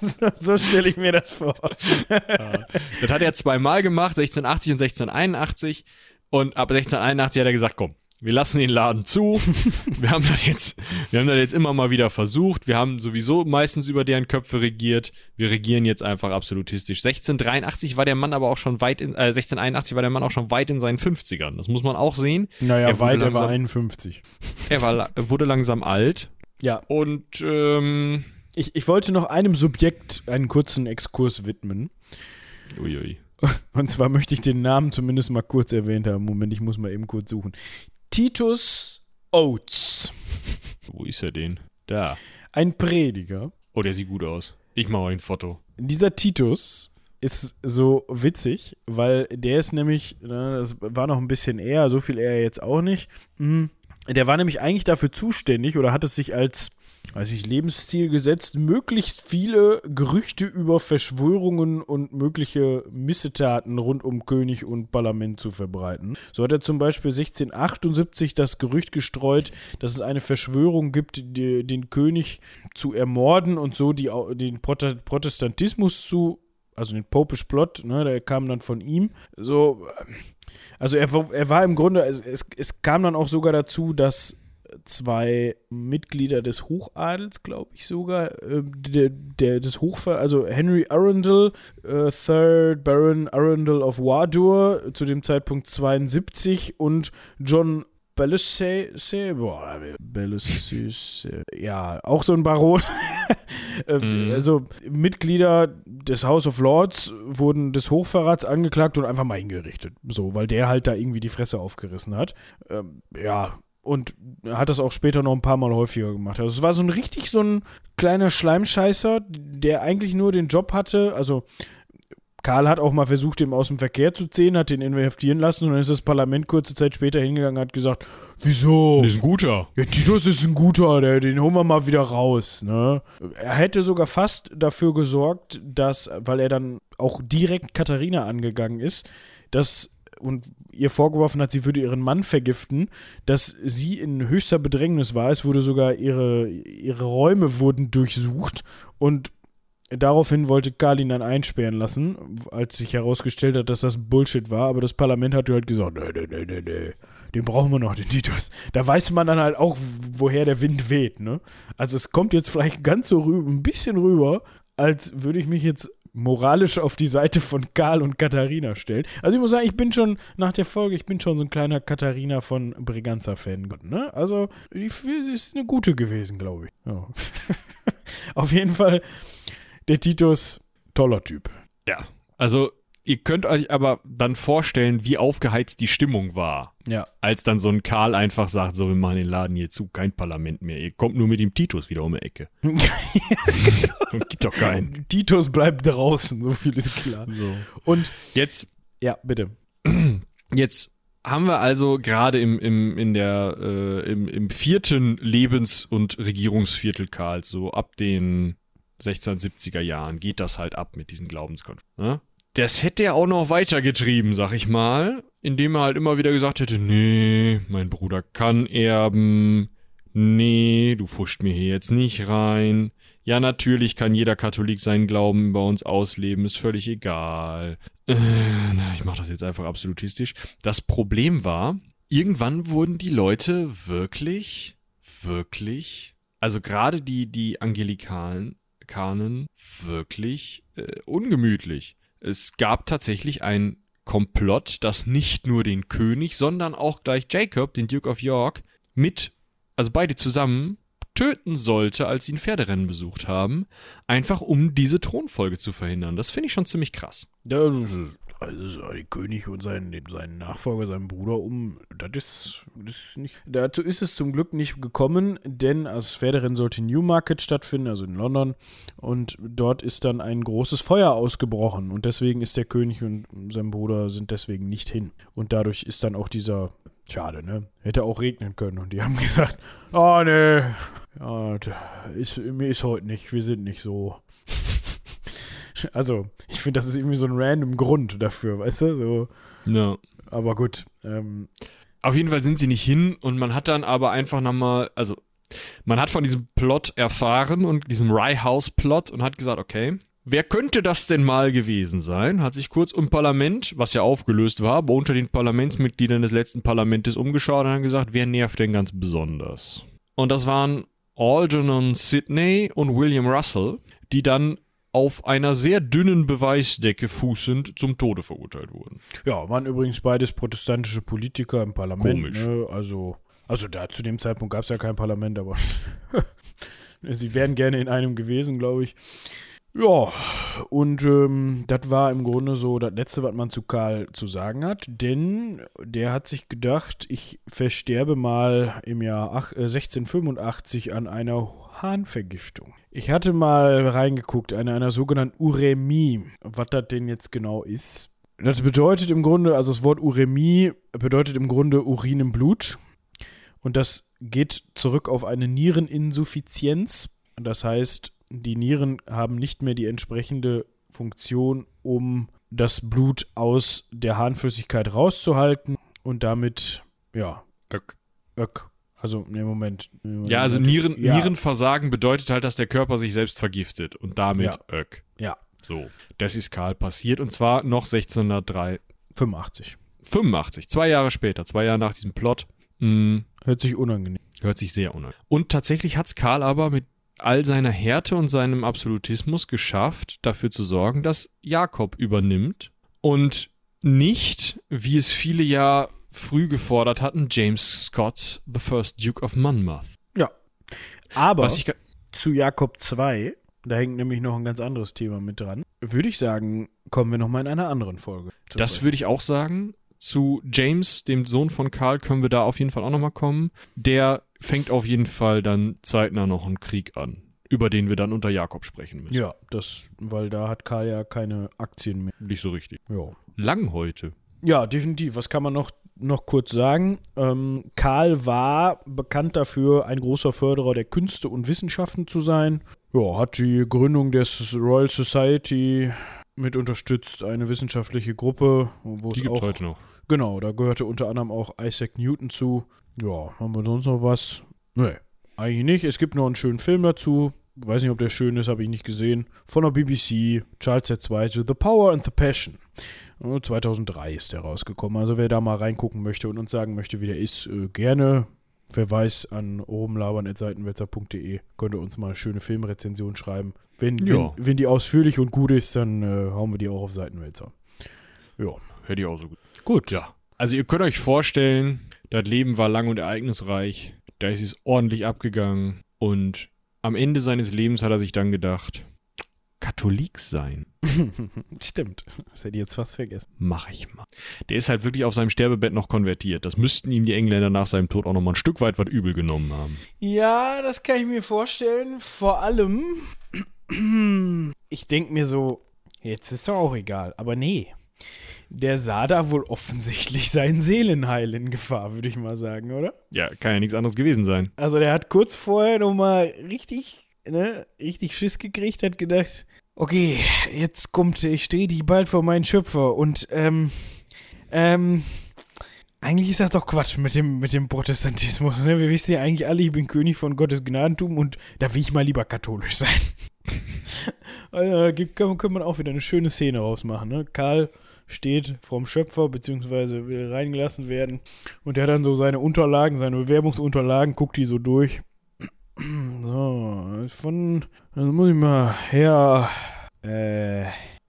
so so stelle ich mir das vor. Das hat er zweimal gemacht, 1680 und 1681. Und ab 1681 hat er gesagt, komm, wir lassen den Laden zu. Wir haben das jetzt, wir haben das jetzt immer mal wieder versucht. Wir haben sowieso meistens über deren Köpfe regiert. Wir regieren jetzt einfach absolutistisch. 1683 war der Mann aber auch schon weit in, äh, 1681 war der Mann auch schon weit in seinen 50ern. Das muss man auch sehen. Naja, Er weit, er war langsam- 51. Er war, wurde langsam alt. Ja, Und, ähm, Ich, ich wollte noch einem Subjekt einen kurzen Exkurs widmen. uiui. Und zwar möchte ich den Namen zumindest mal kurz erwähnt haben. Moment, ich muss mal eben kurz suchen. Titus Oates. Wo ist er denn? Da. Ein Prediger. Oh, der sieht gut aus. Ich mache euch ein Foto. Dieser Titus ist so witzig, weil der ist nämlich, ne, das war noch ein bisschen eher, so viel eher jetzt auch nicht. Mhm. Der war nämlich eigentlich dafür zuständig oder hat es sich als, weiß ich, Lebensstil gesetzt, möglichst viele Gerüchte über Verschwörungen und mögliche Missetaten rund um König und Parlament zu verbreiten. So hat er zum Beispiel 1678 das Gerücht gestreut, dass es eine Verschwörung gibt, die, den König zu ermorden und so die, den Prote Protestantismus zu also den Popish Plot, ne, der kam dann von ihm. So, also er, war- er war im Grunde, es, es, es kam dann auch sogar dazu, dass zwei Mitglieder des Hochadels, glaube ich sogar, äh, der, der des Hochver, also Henry Arundel, äh, Third Baron Arundel of Wardour, zu dem Zeitpunkt 72 und John boah, Bellassay, ja, auch so ein Baron. Äh, Mhm. Also Mitglieder des House of Lords wurden des Hochverrats angeklagt und einfach mal hingerichtet. So, weil der halt da irgendwie die Fresse aufgerissen hat. Ähm, ja, und hat das auch später noch ein paar Mal häufiger gemacht. Also es war so ein richtig so ein kleiner Schleimscheißer, der eigentlich nur den Job hatte, also Karl hat auch mal versucht, ihn aus dem Verkehr zu ziehen, hat ihn inhaftieren lassen und dann ist das Parlament kurze Zeit später hingegangen und hat gesagt, wieso? ist ein guter. Ja, Titus ist ein guter, der, den holen wir mal wieder raus. Ne? Er hätte sogar fast dafür gesorgt, dass, weil er dann auch direkt Katharina angegangen ist, dass und ihr vorgeworfen hat, sie würde ihren Mann vergiften, dass sie in höchster Bedrängnis war. Es wurde sogar ihre, ihre Räume wurden durchsucht und Daraufhin wollte Karl ihn dann einsperren lassen, als sich herausgestellt hat, dass das Bullshit war. Aber das Parlament hat halt gesagt, nee, nee, nee, nee, nee, den brauchen wir noch, den Titus. Da weiß man dann halt auch, woher der Wind weht, ne? Also es kommt jetzt vielleicht ganz so rüber, ein bisschen rüber, als würde ich mich jetzt moralisch auf die Seite von Karl und Katharina stellen. Also ich muss sagen, ich bin schon, nach der Folge, ich bin schon so ein kleiner Katharina von Breganza-Fan, ne? Also, die ist eine gute gewesen, glaube ich. Ja. auf jeden Fall der Titus, toller Typ. Ja. Also, ihr könnt euch aber dann vorstellen, wie aufgeheizt die Stimmung war. Ja. Als dann so ein Karl einfach sagt, so, wir machen den Laden hier zu, kein Parlament mehr. Ihr kommt nur mit dem Titus wieder um die Ecke. Und gibt doch keinen. Titus bleibt draußen, so viel ist klar. So. Und, Jetzt, ja, bitte. jetzt haben wir also gerade im, im, in der, äh, im, im vierten Lebens- und Regierungsviertel Karls, so ab den 1670er Jahren, geht das halt ab mit diesen Glaubenskonflikten. Ne? Das hätte er auch noch weitergetrieben, sag ich mal, indem er halt immer wieder gesagt hätte, nee, mein Bruder kann erben, nee, du fuscht mir hier jetzt nicht rein. Ja, natürlich kann jeder Katholik seinen Glauben bei uns ausleben, ist völlig egal. Äh, ich mache das jetzt einfach absolutistisch. Das Problem war, irgendwann wurden die Leute wirklich, wirklich, also gerade die, die Angelikalen, Kanen, wirklich äh, ungemütlich. Es gab tatsächlich ein Komplott, das nicht nur den König, sondern auch gleich Jacob, den Duke of York, mit, also beide zusammen, töten sollte, als sie ein Pferderennen besucht haben, einfach um diese Thronfolge zu verhindern. Das finde ich schon ziemlich krass. Ja, also der König und seinen, seinen Nachfolger, seinen Bruder um, das ist, das ist nicht. Dazu ist es zum Glück nicht gekommen, denn das Pferderennen sollte in Newmarket stattfinden, also in London, und dort ist dann ein großes Feuer ausgebrochen und deswegen ist der König und sein Bruder sind deswegen nicht hin. Und dadurch ist dann auch dieser Schade, ne? Hätte auch regnen können. Und die haben gesagt, oh ne, ja, ist, mir ist heute nicht, wir sind nicht so. Also, ich finde, das ist irgendwie so ein random Grund dafür, weißt du? So. Ja. Aber gut. Ähm, Auf jeden Fall sind sie nicht hin und man hat dann aber einfach nochmal, also man hat von diesem Plot erfahren und diesem Rye House Plot und hat gesagt, okay, wer könnte das denn mal gewesen sein? Hat sich kurz im Parlament, was ja aufgelöst war, aber unter den Parlamentsmitgliedern des letzten Parlamentes umgeschaut und hat gesagt, wer nervt denn ganz besonders? Und das waren Algernon Sidney und William Russell, die dann auf einer sehr dünnen Beweisdecke fußend zum Tode verurteilt wurden. Ja, waren übrigens beides protestantische Politiker im Parlament. Komisch. Ne? Also, also da zu dem Zeitpunkt gab es ja kein Parlament, aber sie wären gerne in einem gewesen, glaube ich. Ja, und ähm, das war im Grunde so das Letzte, was man zu Karl zu sagen hat, denn der hat sich gedacht, ich versterbe mal im Jahr ach, äh, 1685 an einer Harnvergiftung. Ich hatte mal reingeguckt, an einer sogenannten Uremie, was das denn jetzt genau ist. Das bedeutet im Grunde, also das Wort Uremie bedeutet im Grunde Urin im Blut. Und das geht zurück auf eine Niereninsuffizienz. Das heißt, die Nieren haben nicht mehr die entsprechende Funktion, um das Blut aus der Harnflüssigkeit rauszuhalten und damit, ja, Öck. öck. Also, ne, Moment. Ja, also Nieren, Ja. Nierenversagen bedeutet halt, dass der Körper sich selbst vergiftet und damit Ja. Öck. Ja, So. Das ist Karl passiert und zwar noch 1603. 85. 85, zwei Jahre später, zwei Jahre nach diesem Plot. Mh, Hört sich unangenehm. hört sich sehr unangenehm. Und tatsächlich hat es Karl aber mit all seiner Härte und seinem Absolutismus geschafft, dafür zu sorgen, dass Jakob übernimmt und nicht, wie es viele ja früh gefordert hatten, James Scott, the first Duke of Monmouth. Ja. Aber ich, zu Jakob 2, da hängt nämlich noch ein ganz anderes Thema mit dran, würde ich sagen, kommen wir nochmal in einer anderen Folge. das sprechen. würde ich auch sagen. Zu James, dem Sohn von Karl, können wir da auf jeden Fall auch nochmal kommen. Der fängt auf jeden Fall dann zeitnah noch einen Krieg an, über den wir dann unter Jakob sprechen müssen. Ja, das, weil da hat Karl ja keine Aktien mehr. Nicht so richtig. Ja. Lang heute. Ja, definitiv. Was kann man noch, noch kurz sagen? Ähm, Karl war bekannt dafür, ein großer Förderer der Künste und Wissenschaften zu sein. Ja, hat die Gründung des Royal Society mit unterstützt, eine wissenschaftliche Gruppe, wo Die es gibt auch heute noch. Genau, da gehörte unter anderem auch Isaac Newton zu. Ja, haben wir sonst noch was? Nee, eigentlich nicht. Es gibt noch einen schönen Film dazu. Weiß nicht, ob der schön ist, habe ich nicht gesehen. Von der BBC, Charles II. The Power and the Passion. Äh, 2003 ist der rausgekommen. Also wer da mal reingucken möchte und uns sagen möchte, wie der ist, äh, gerne. Wer weiß, an obenlabern.seitenwälzer.de könnt ihr uns mal eine schöne Filmrezension schreiben. Wenn, Ja. wenn, wenn die ausführlich und gut ist, dann äh, hauen wir die auch auf Seitenwälzer. Ja. Hätte ich auch so gut. Gut. Ja. Also ihr könnt euch vorstellen, das Leben war lang und ereignisreich. Da ist es ordentlich abgegangen. Und am Ende seines Lebens hat er sich dann gedacht, Katholik sein, Stimmt. Das hätte ich jetzt fast vergessen. mach ich mal. Der ist halt wirklich auf seinem Sterbebett noch konvertiert. Das müssten ihm die Engländer nach seinem Tod auch noch mal ein Stück weit was übel genommen haben. Ja, das kann ich mir vorstellen. Vor allem, ich denke mir so, jetzt ist doch auch egal. Aber nee. Der sah da wohl offensichtlich sein Seelenheil in Gefahr, würde ich mal sagen, oder? Ja, kann ja nichts anderes gewesen sein. Also der hat kurz vorher nochmal richtig, ne, richtig Schiss gekriegt, hat gedacht, okay, jetzt kommt, ich stehe dich bald vor meinen Schöpfer und, ähm, ähm, eigentlich ist das doch Quatsch mit dem, mit dem Protestantismus, ne? Wir wissen ja eigentlich alle, ich bin König von Gottes Gnadentum und da will ich mal lieber katholisch sein. Also, da kann, kann man auch wieder eine schöne Szene rausmachen, ne? Karl steht vorm Schöpfer, beziehungsweise will reingelassen werden. Und der hat dann so seine Unterlagen, seine Bewerbungsunterlagen, guckt die so durch. So, von, also muss ich mal her, äh,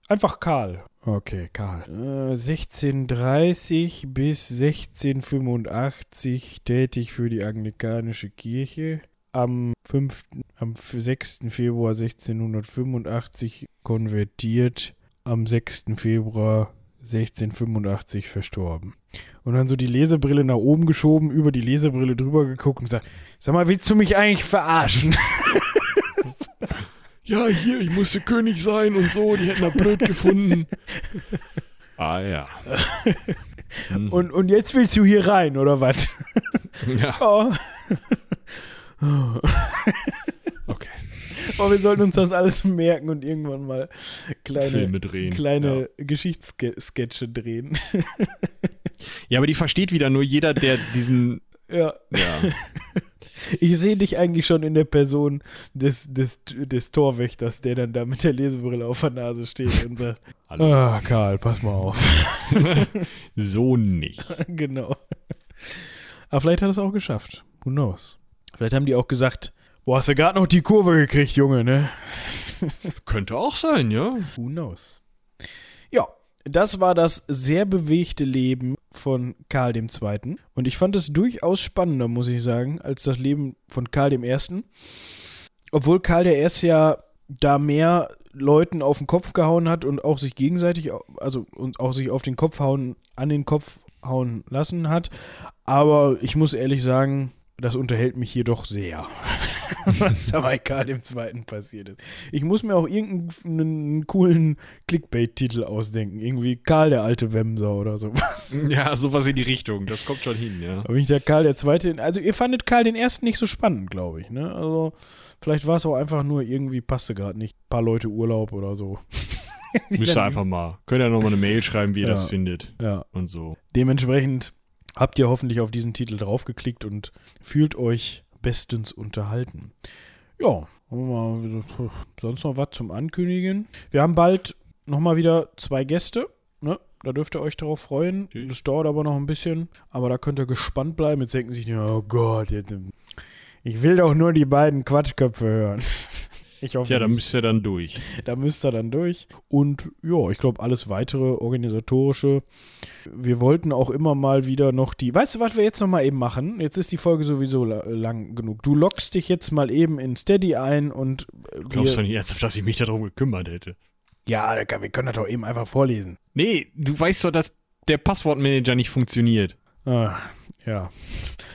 einfach Karl. Okay, Karl. Äh, 1630 bis 1685 tätig für die anglikanische Kirche. Am, 5., am 6. Februar 1685 konvertiert. Am 6. Februar 1685 verstorben. Und dann so die Lesebrille nach oben geschoben, über die Lesebrille drüber geguckt und gesagt, sag mal, willst du mich eigentlich verarschen? Ja, hier, ich musste König sein und so, die hätten das blöd gefunden. ah ja. Hm. und, und jetzt willst du hier rein, oder was? ja. Oh. Okay. oh, wir sollten uns das alles merken und irgendwann mal kleine, Filme drehen. kleine Geschichtssketche drehen. Ja, aber die versteht wieder nur jeder, der diesen. ja. Ja. Ich sehe dich eigentlich schon in der Person des, des, des Torwächters, der dann da mit der Lesebrille auf der Nase steht und sagt: Hallo. Ah, Karl, pass mal auf. so nicht. genau. Aber vielleicht hat er es auch geschafft. Who knows? Vielleicht haben die auch gesagt: Boah, hast du gerade noch die Kurve gekriegt, Junge, ne? Könnte auch sein, ja. Who knows? Ja, das war das sehr bewegte Leben von Karl II. Und ich fand es durchaus spannender, muss ich sagen, als das Leben von Karl I. Obwohl Karl I. ja da mehr Leuten auf den Kopf gehauen hat und auch sich gegenseitig, also und auch sich auf den Kopf hauen, an den Kopf hauen lassen hat. Aber ich muss ehrlich sagen, das unterhält mich hier doch sehr, was da bei Karl II. passiert ist. Ich muss mir auch irgendeinen coolen Clickbait-Titel ausdenken. Irgendwie Karl der alte Wemser oder sowas. Ja, sowas in die Richtung. Das kommt schon hin, ja. Aber ich der Karl der Zweite. Also ihr fandet Karl den Ersten nicht so spannend, glaube ich. Ne? Also vielleicht war es auch einfach nur irgendwie passte gerade nicht. Ein paar Leute Urlaub oder so. Müsst ihr einfach mal. Könnt ihr nochmal eine Mail schreiben, wie ihr Ja. das findet. Ja. Und so. Dementsprechend habt ihr hoffentlich auf diesen Titel draufgeklickt und fühlt euch bestens unterhalten. Ja, haben wir mal so- sonst noch was zum Ankündigen. Wir haben bald nochmal wieder zwei Gäste. Ne? Da dürft ihr euch darauf freuen. Das dauert aber noch ein bisschen. Aber da könnt ihr gespannt bleiben. Jetzt denken sich, oh Gott, jetzt, ich will doch nur die beiden Quatschköpfe hören. Ich hoffe, Tja, da müsst ihr dann durch. Da müsst ihr dann durch. Und ja, ich glaube, alles weitere organisatorische. Wir wollten auch immer mal wieder noch die. Weißt du, was wir jetzt noch mal eben machen? Jetzt ist die Folge sowieso la lang genug. Du loggst dich jetzt mal eben in Steady ein und. äh, Glaubst du wir, nicht ernsthaft, dass ich mich darum gekümmert hätte? ja, wir können das doch eben einfach vorlesen. Nee, du weißt doch, dass der Passwortmanager nicht funktioniert. Ah, ja.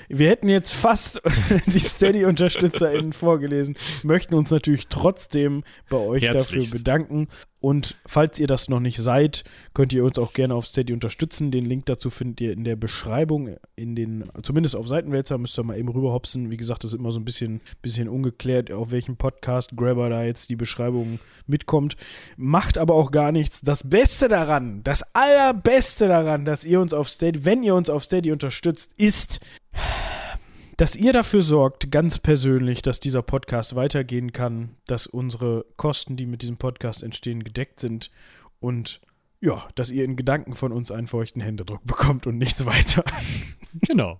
Wir hätten jetzt fast die Steady-UnterstützerInnen vorgelesen, möchten uns natürlich trotzdem bei euch dafür bedanken. Und falls ihr das noch nicht seid, könnt ihr uns auch gerne auf Steady unterstützen. Den Link dazu findet ihr in der Beschreibung, in den, zumindest auf Seitenwälzer, müsst ihr mal eben rüberhopsen. Wie gesagt, das ist immer so ein bisschen, bisschen ungeklärt, auf welchem Podcast Grabber da jetzt die Beschreibung mitkommt. Macht aber auch gar nichts. Das Beste daran, das allerbeste daran, dass ihr uns auf Steady, wenn ihr uns auf Steady unterstützt, ist, dass ihr dafür sorgt, ganz persönlich, dass dieser Podcast weitergehen kann, dass unsere Kosten, die mit diesem Podcast entstehen, gedeckt sind und ja, dass ihr in Gedanken von uns einen feuchten Händedruck bekommt und nichts weiter. Genau.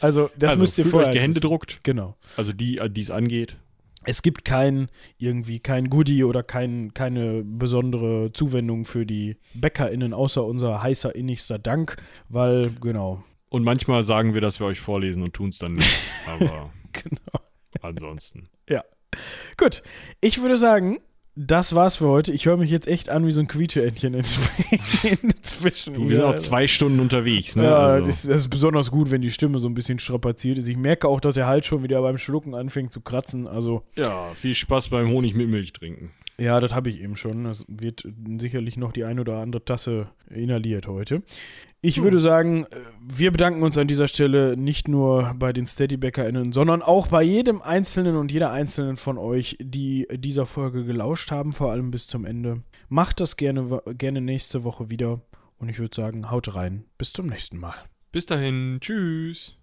Also, das also, müsst ihr vorher euch gehändedruckt. Genau. Also die, die es angeht. Es gibt kein irgendwie kein Goodie oder kein, keine besondere Zuwendung für die BäckerInnen, außer unser heißer innigster Dank, weil, genau, Und manchmal sagen wir, dass wir euch vorlesen und tun es dann nicht. Aber genau. ansonsten. Gut, ich würde sagen, das war's für heute. Ich höre mich jetzt echt an wie so ein Quietscheentchen in- inzwischen. Du, wir sind Ja, auch zwei Stunden unterwegs, ne? Ja, also, das, das ist besonders gut, wenn die Stimme so ein bisschen strapaziert ist. Ich merke auch, dass der Hals schon wieder beim Schlucken anfängt zu kratzen. Also, ja, viel Spaß beim Honig mit Milch trinken. Ja, das habe ich eben schon. Das wird sicherlich noch die ein oder andere Tasse inhaliert heute. Ich würde sagen, äh, wir bedanken uns an dieser Stelle nicht nur bei den SteadyBackerInnen, sondern auch bei jedem Einzelnen und jeder Einzelnen von euch, die dieser Folge gelauscht haben, vor allem bis zum Ende. Macht das gerne, gerne nächste Woche wieder. Und ich würde sagen, haut rein. Bis zum nächsten Mal. Bis dahin. Tschüss.